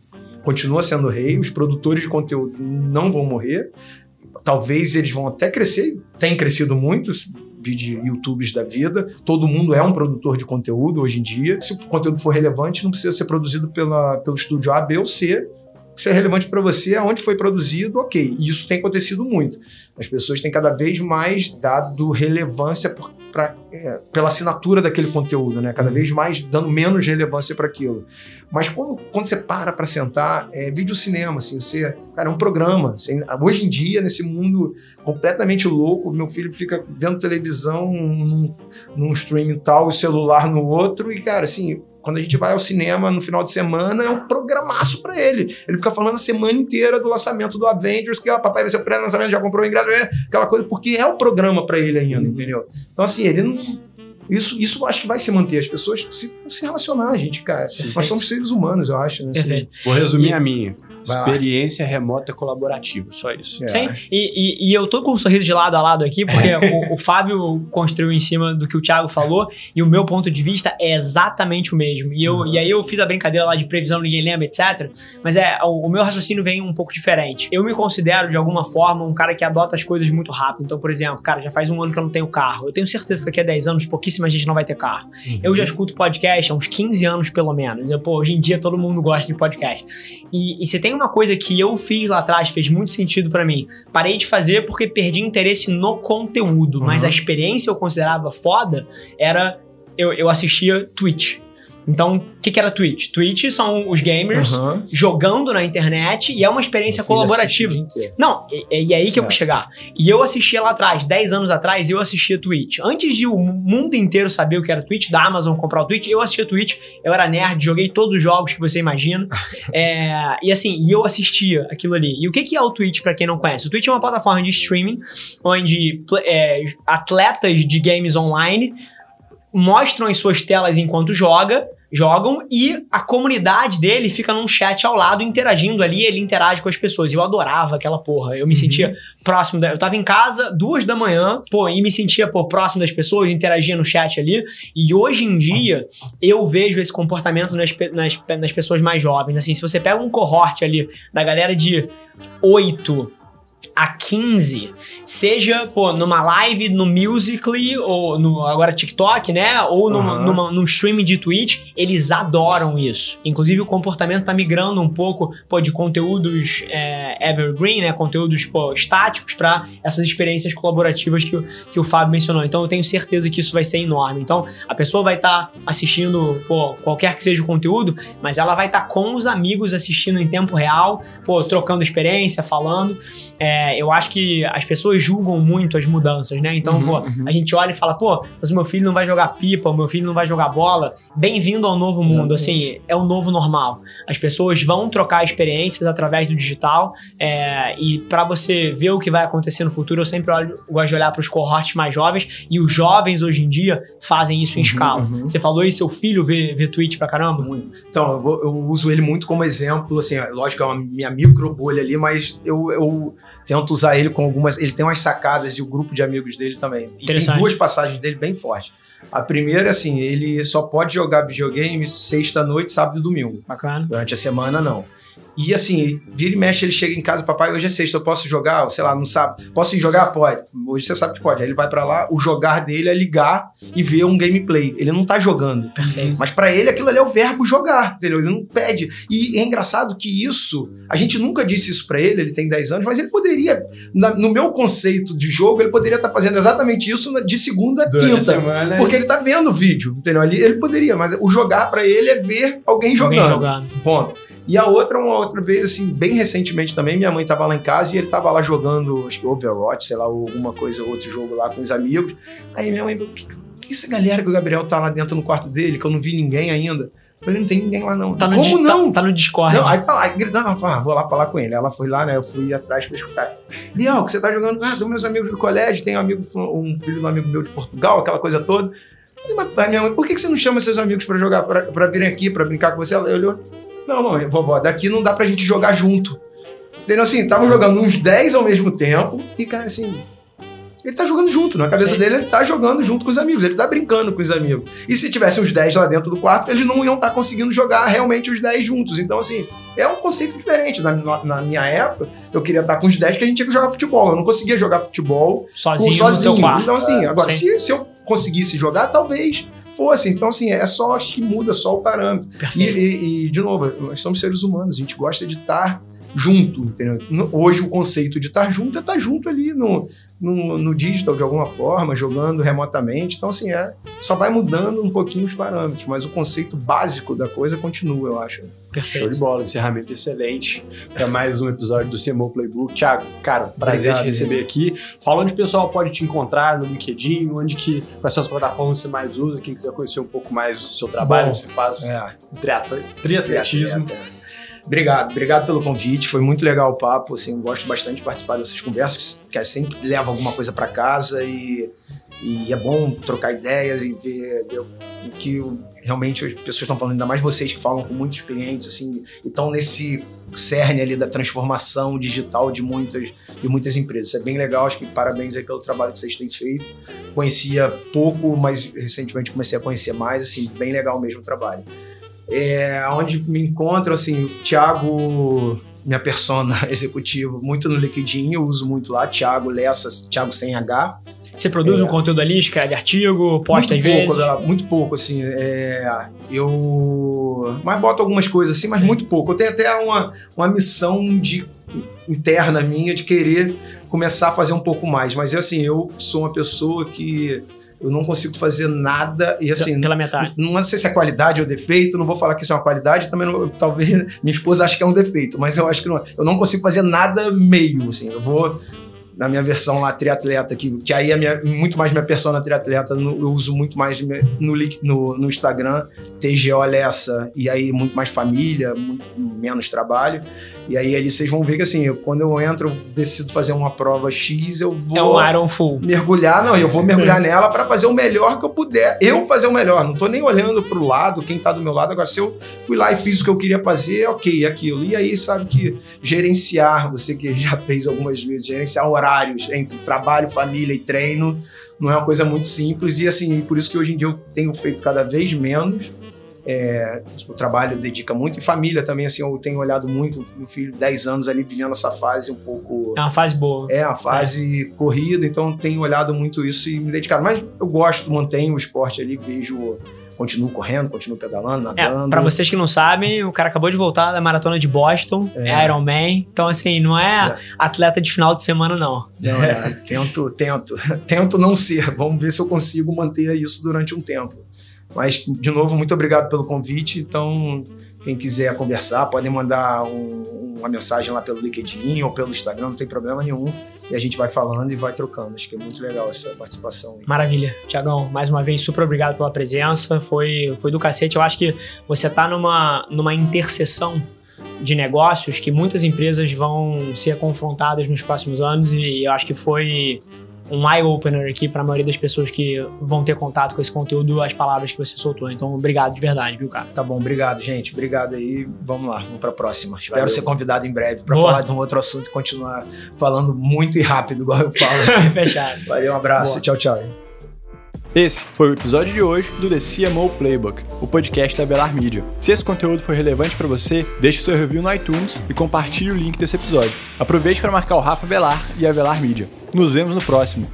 B: continua sendo rei, os produtores de conteúdo não vão morrer. Talvez eles vão até crescer, tem crescido muito, vídeo YouTubes da vida. Todo mundo é um produtor de conteúdo hoje em dia. Se o conteúdo for relevante, não precisa ser produzido pela, pelo estúdio A, B ou C. Se é relevante para você, aonde foi produzido, ok. E isso tem acontecido muito. As pessoas têm cada vez mais dado relevância por pra, é, pela assinatura daquele conteúdo, né? Cada uhum. vez mais dando menos relevância para aquilo. Mas quando, quando você para para sentar, é vídeo cinema, assim, você, cara, é um programa. Assim, hoje em dia, nesse mundo completamente louco, meu filho fica vendo televisão num, num streaming tal, o celular no outro, e, cara, assim, quando a gente vai ao cinema no final de semana, é um programaço para ele. Ele fica falando a semana inteira do lançamento do Avengers, que ó, papai vai ser o pré-lançamento, já comprou o ingresso, é aquela coisa, porque é o programa para ele ainda, entendeu? Então, assim, ele não. Isso, isso acho que vai se manter. As pessoas se, se relacionar, gente, cara. Sim, Nós somos seres humanos, eu acho. Né?
D: Assim. Vou resumir a minha. Experiência remota colaborativa, só isso.
C: É. Sim, e, e, e, eu tô com um sorriso de lado a lado aqui, porque o, o, Fábio construiu em cima do que o Thiago falou, e o meu ponto de vista é exatamente o mesmo. E, eu, uhum. e aí eu fiz a brincadeira lá de previsão, ninguém lembra, etc. Mas é, o, o, meu raciocínio vem um pouco diferente. Eu me considero, de alguma forma, um cara que adota as coisas muito rápido. Então, por exemplo, cara, já faz um ano que eu não tenho carro. Eu tenho certeza que daqui a 10 anos pouquíssima gente não vai ter carro. Uhum. Eu já escuto podcast há uns 15 anos, pelo menos. Eu, pô, hoje em dia todo mundo gosta de podcast. E, e se tem uma coisa que eu fiz lá atrás, fez muito sentido para mim. Parei de fazer porque perdi interesse no conteúdo, uhum. mas a experiência eu considerava foda era eu, eu assistia Twitch. Então, o que, que era Twitch? Twitch são os gamers uhum. jogando na internet e é uma experiência colaborativa. Não, e, e, é aí que é. eu vou chegar. E eu assistia lá atrás, 10 anos atrás, eu assistia Twitch. Antes de o mundo inteiro saber o que era Twitch, da Amazon comprar o Twitch, eu assistia Twitch, eu era nerd, joguei todos os jogos que você imagina. é, e assim, e eu assistia aquilo ali. E o que, que é o Twitch, para quem não conhece? O Twitch é uma plataforma de streaming onde é, atletas de games online mostram as suas telas enquanto joga jogam e a comunidade dele fica num chat ao lado interagindo ali, ele interage com as pessoas. Eu adorava aquela porra. Eu me uhum. sentia próximo da, eu tava em casa duas da manhã, pô, e me sentia pô, próximo das pessoas, interagia no chat ali. E hoje em dia eu vejo esse comportamento nas, nas, nas pessoas mais jovens. Assim, se você pega um cohort ali da galera de 8 a 15, seja, pô, numa live, no Musical.ly, ou no, agora TikTok, né? Ou numa, uhum. numa, num streaming de Twitch, eles adoram isso. Inclusive, o comportamento tá migrando um pouco, pô, de conteúdos é, evergreen, né? Conteúdos, pô, estáticos para essas experiências colaborativas que, que o Fábio mencionou. Então, eu tenho certeza que isso vai ser enorme. Então, a pessoa vai estar tá assistindo, pô, qualquer que seja o conteúdo, mas ela vai estar tá com os amigos assistindo em tempo real, pô, trocando experiência, falando. É, é, eu acho que as pessoas julgam muito as mudanças, né? Então, uhum, pô, uhum. a gente olha e fala, pô, mas o meu filho não vai jogar pipa, o meu filho não vai jogar bola. Bem-vindo ao novo mundo, Exatamente. assim, é o novo normal. As pessoas vão trocar experiências através do digital é, e para você ver o que vai acontecer no futuro, eu sempre olho, gosto de olhar para os cohortes mais jovens e os jovens hoje em dia fazem isso em uhum, escala. Uhum. Você falou aí, seu filho vê, vê Twitch pra caramba?
B: Muito. Então, eu, vou, eu uso ele muito como exemplo, assim, lógico que é uma minha micro bolha ali, mas eu, eu tento usar ele com algumas. Ele tem umas sacadas e o grupo de amigos dele também. E tem duas passagens dele bem fortes. A primeira, assim, ele só pode jogar videogame sexta-noite, sábado e domingo.
C: Bacana.
B: Durante a semana, não. E assim, vira e mexe, ele chega em casa, papai, hoje é sexta, eu posso jogar? Sei lá, não sabe. Posso ir jogar? Pode. Hoje você sabe que pode. Aí ele vai para lá, o jogar dele é ligar e ver um gameplay. Ele não tá jogando.
C: Perfeito.
B: Mas para ele aquilo ali é o verbo jogar, entendeu? Ele não pede. E é engraçado que isso, a gente nunca disse isso para ele, ele tem 10 anos, mas ele poderia, na, no meu conceito de jogo, ele poderia estar tá fazendo exatamente isso de segunda a quinta. Semana, porque ele tá vendo o vídeo, entendeu? Ali ele poderia, mas o jogar para ele é ver alguém jogando. Alguém jogando. Ponto. E a outra, uma outra vez, assim, bem recentemente também, minha mãe tava lá em casa e ele tava lá jogando, acho que Overwatch, sei lá, alguma coisa, outro jogo lá com os amigos. Aí minha mãe falou, que, que essa galera que o Gabriel tá lá dentro no quarto dele, que eu não vi ninguém ainda? Eu falei, não tem ninguém lá não.
C: Tá
B: Como
C: no,
B: não?
C: Tá, tá, no Discord.
B: Não, aí tá lá, gritando, ah, vou lá falar com ele. Ela foi lá, né, eu fui atrás pra escutar. Biel, que você tá jogando? Ah, dos meus amigos do colégio, tem um amigo, um filho de um amigo meu de Portugal, aquela coisa toda. Eu falei, mas minha mãe, por que você não chama seus amigos pra jogar, pra, pra virem aqui, pra brincar com você? Ela olhou, não, não, vovó, daqui não dá pra gente jogar junto. Entendeu? Assim, estavam jogando uns 10 ao mesmo tempo e, cara, assim, ele tá jogando junto. Na cabeça Sim. dele, ele tá jogando junto com os amigos, ele tá brincando com os amigos. E se tivesse uns 10 lá dentro do quarto, eles não iam estar tá conseguindo jogar realmente os 10 juntos. Então, assim, é um conceito diferente. Na, na minha época, eu queria estar tá com os 10 que a gente tinha que jogar futebol. Eu não conseguia jogar futebol
C: sozinho. Com, sozinho.
B: Então, assim, agora, se, se eu conseguisse jogar, talvez fosse. Então, assim, é só, acho que muda só o parâmetro. E, e, e, de novo, nós somos seres humanos, a gente gosta de estar junto, entendeu? Hoje o conceito de estar junto é estar junto ali no, no, no digital de alguma forma, jogando remotamente. Então, assim, é, só vai mudando um pouquinho os parâmetros, mas o conceito básico da coisa continua, eu acho.
D: Perfeito. Show de bola, encerramento excelente para mais um episódio do CMO Playbook. Tiago, cara, prazer Obrigado, te receber aqui. Fala onde o pessoal pode te encontrar no LinkedIn, onde que, quais são as plataformas que você mais usa, quem quiser conhecer um pouco mais do seu trabalho, Bom, você faz é. triatletismo. Triatleta.
B: Obrigado, obrigado pelo convite. Foi muito legal o papo. Assim, gosto bastante de participar dessas conversas, que sempre leva alguma coisa para casa e E é bom trocar ideias e ver, ver o que realmente as pessoas estão falando, ainda mais vocês que falam com muitos clientes, assim, e estão nesse cerne ali da transformação digital de muitas, de muitas empresas. Isso é bem legal, acho que parabéns aí pelo trabalho que vocês têm feito. Conhecia pouco, mas recentemente comecei a conhecer mais, assim, bem legal mesmo o trabalho. É, onde me encontro, assim, o Thiago, minha persona executivo, muito no LinkedIn, eu uso muito lá, Thiago Lessas, Thiago sem H.
C: Você produz é. um conteúdo ali, escreve artigo, posta
B: muito
C: às
B: pouco,
C: vezes?
B: Muito pouco, assim. É, eu. Mas boto algumas coisas assim, mas muito pouco. Eu tenho até uma, uma missão de interna minha de querer começar a fazer um pouco mais. Mas assim, eu sou uma pessoa que eu não consigo fazer nada e assim
C: pela metade.
B: não, não sei se é qualidade ou defeito não vou falar que isso é uma qualidade também não, talvez minha esposa ache que é um defeito mas eu acho que não, eu não consigo fazer nada meio assim eu vou na minha versão lá, triatleta, que, que aí é minha, muito mais minha persona triatleta, no, eu uso muito mais no, no, no Instagram, TGO Lessa, e aí muito mais família, muito menos trabalho. E aí ali vocês vão ver que assim, eu, quando eu entro, eu decido fazer uma prova X, eu vou.
C: É um Iron Full.
B: Mergulhar, não, eu vou mergulhar nela para fazer o melhor que eu puder. Eu fazer o melhor, não tô nem olhando pro lado, quem tá do meu lado. Agora, se eu fui lá e fiz o que eu queria fazer, ok, aquilo. E aí, sabe que gerenciar, você que já fez algumas vezes, gerenciar horários entre trabalho, família e treino, não é uma coisa muito simples. E assim, por isso que hoje em dia eu tenho feito cada vez menos é, o trabalho dedica muito, e família também, assim, eu tenho olhado muito, meu filho, 10 anos ali, vivendo essa fase um pouco...
C: É uma fase boa.
B: É, uma fase é. corrida, então tenho olhado muito isso e me dedicado. Mas eu gosto, mantenho o esporte ali, vejo continuo correndo, continuo pedalando, é, nadando.
C: É, pra vocês que não sabem, o cara acabou de voltar da maratona de Boston, é. é Ironman. Então, assim, não é, atleta de final de semana, não.
B: Não, é, tento, tento, tento não ser. Vamos ver se eu consigo manter isso durante um tempo. Mas, de novo, muito obrigado pelo convite. Então, quem quiser conversar, podem mandar um, uma mensagem lá pelo LinkedIn ou pelo Instagram, não tem problema nenhum. E a gente vai falando e vai trocando. Acho que é muito legal essa participação. Aí.
C: Maravilha. Tiagão, mais uma vez, super obrigado pela presença. Foi, foi do cacete. Eu acho que você está numa, numa interseção de negócios que muitas empresas vão ser confrontadas nos próximos anos e eu acho que foi um eye-opener aqui para a maioria das pessoas que vão ter contato com esse conteúdo, as palavras que você soltou. Então, obrigado de verdade, viu, cara?
B: Tá bom, obrigado, gente. Obrigado aí. Vamos lá, vamos para a próxima. Espero Valeu. ser convidado em breve para falar de um outro assunto e continuar falando muito e rápido, igual eu falo.
C: Fechado.
B: Valeu, um abraço. Boa. Tchau, tchau.
A: Esse foi o episódio de hoje do The CMO Playbook, o podcast da Belar Media. Se esse conteúdo foi relevante para você, deixe seu review no iTunes e compartilhe o link desse episódio. Aproveite para marcar o Rafa Belar e a Belar Media. Nos vemos no próximo.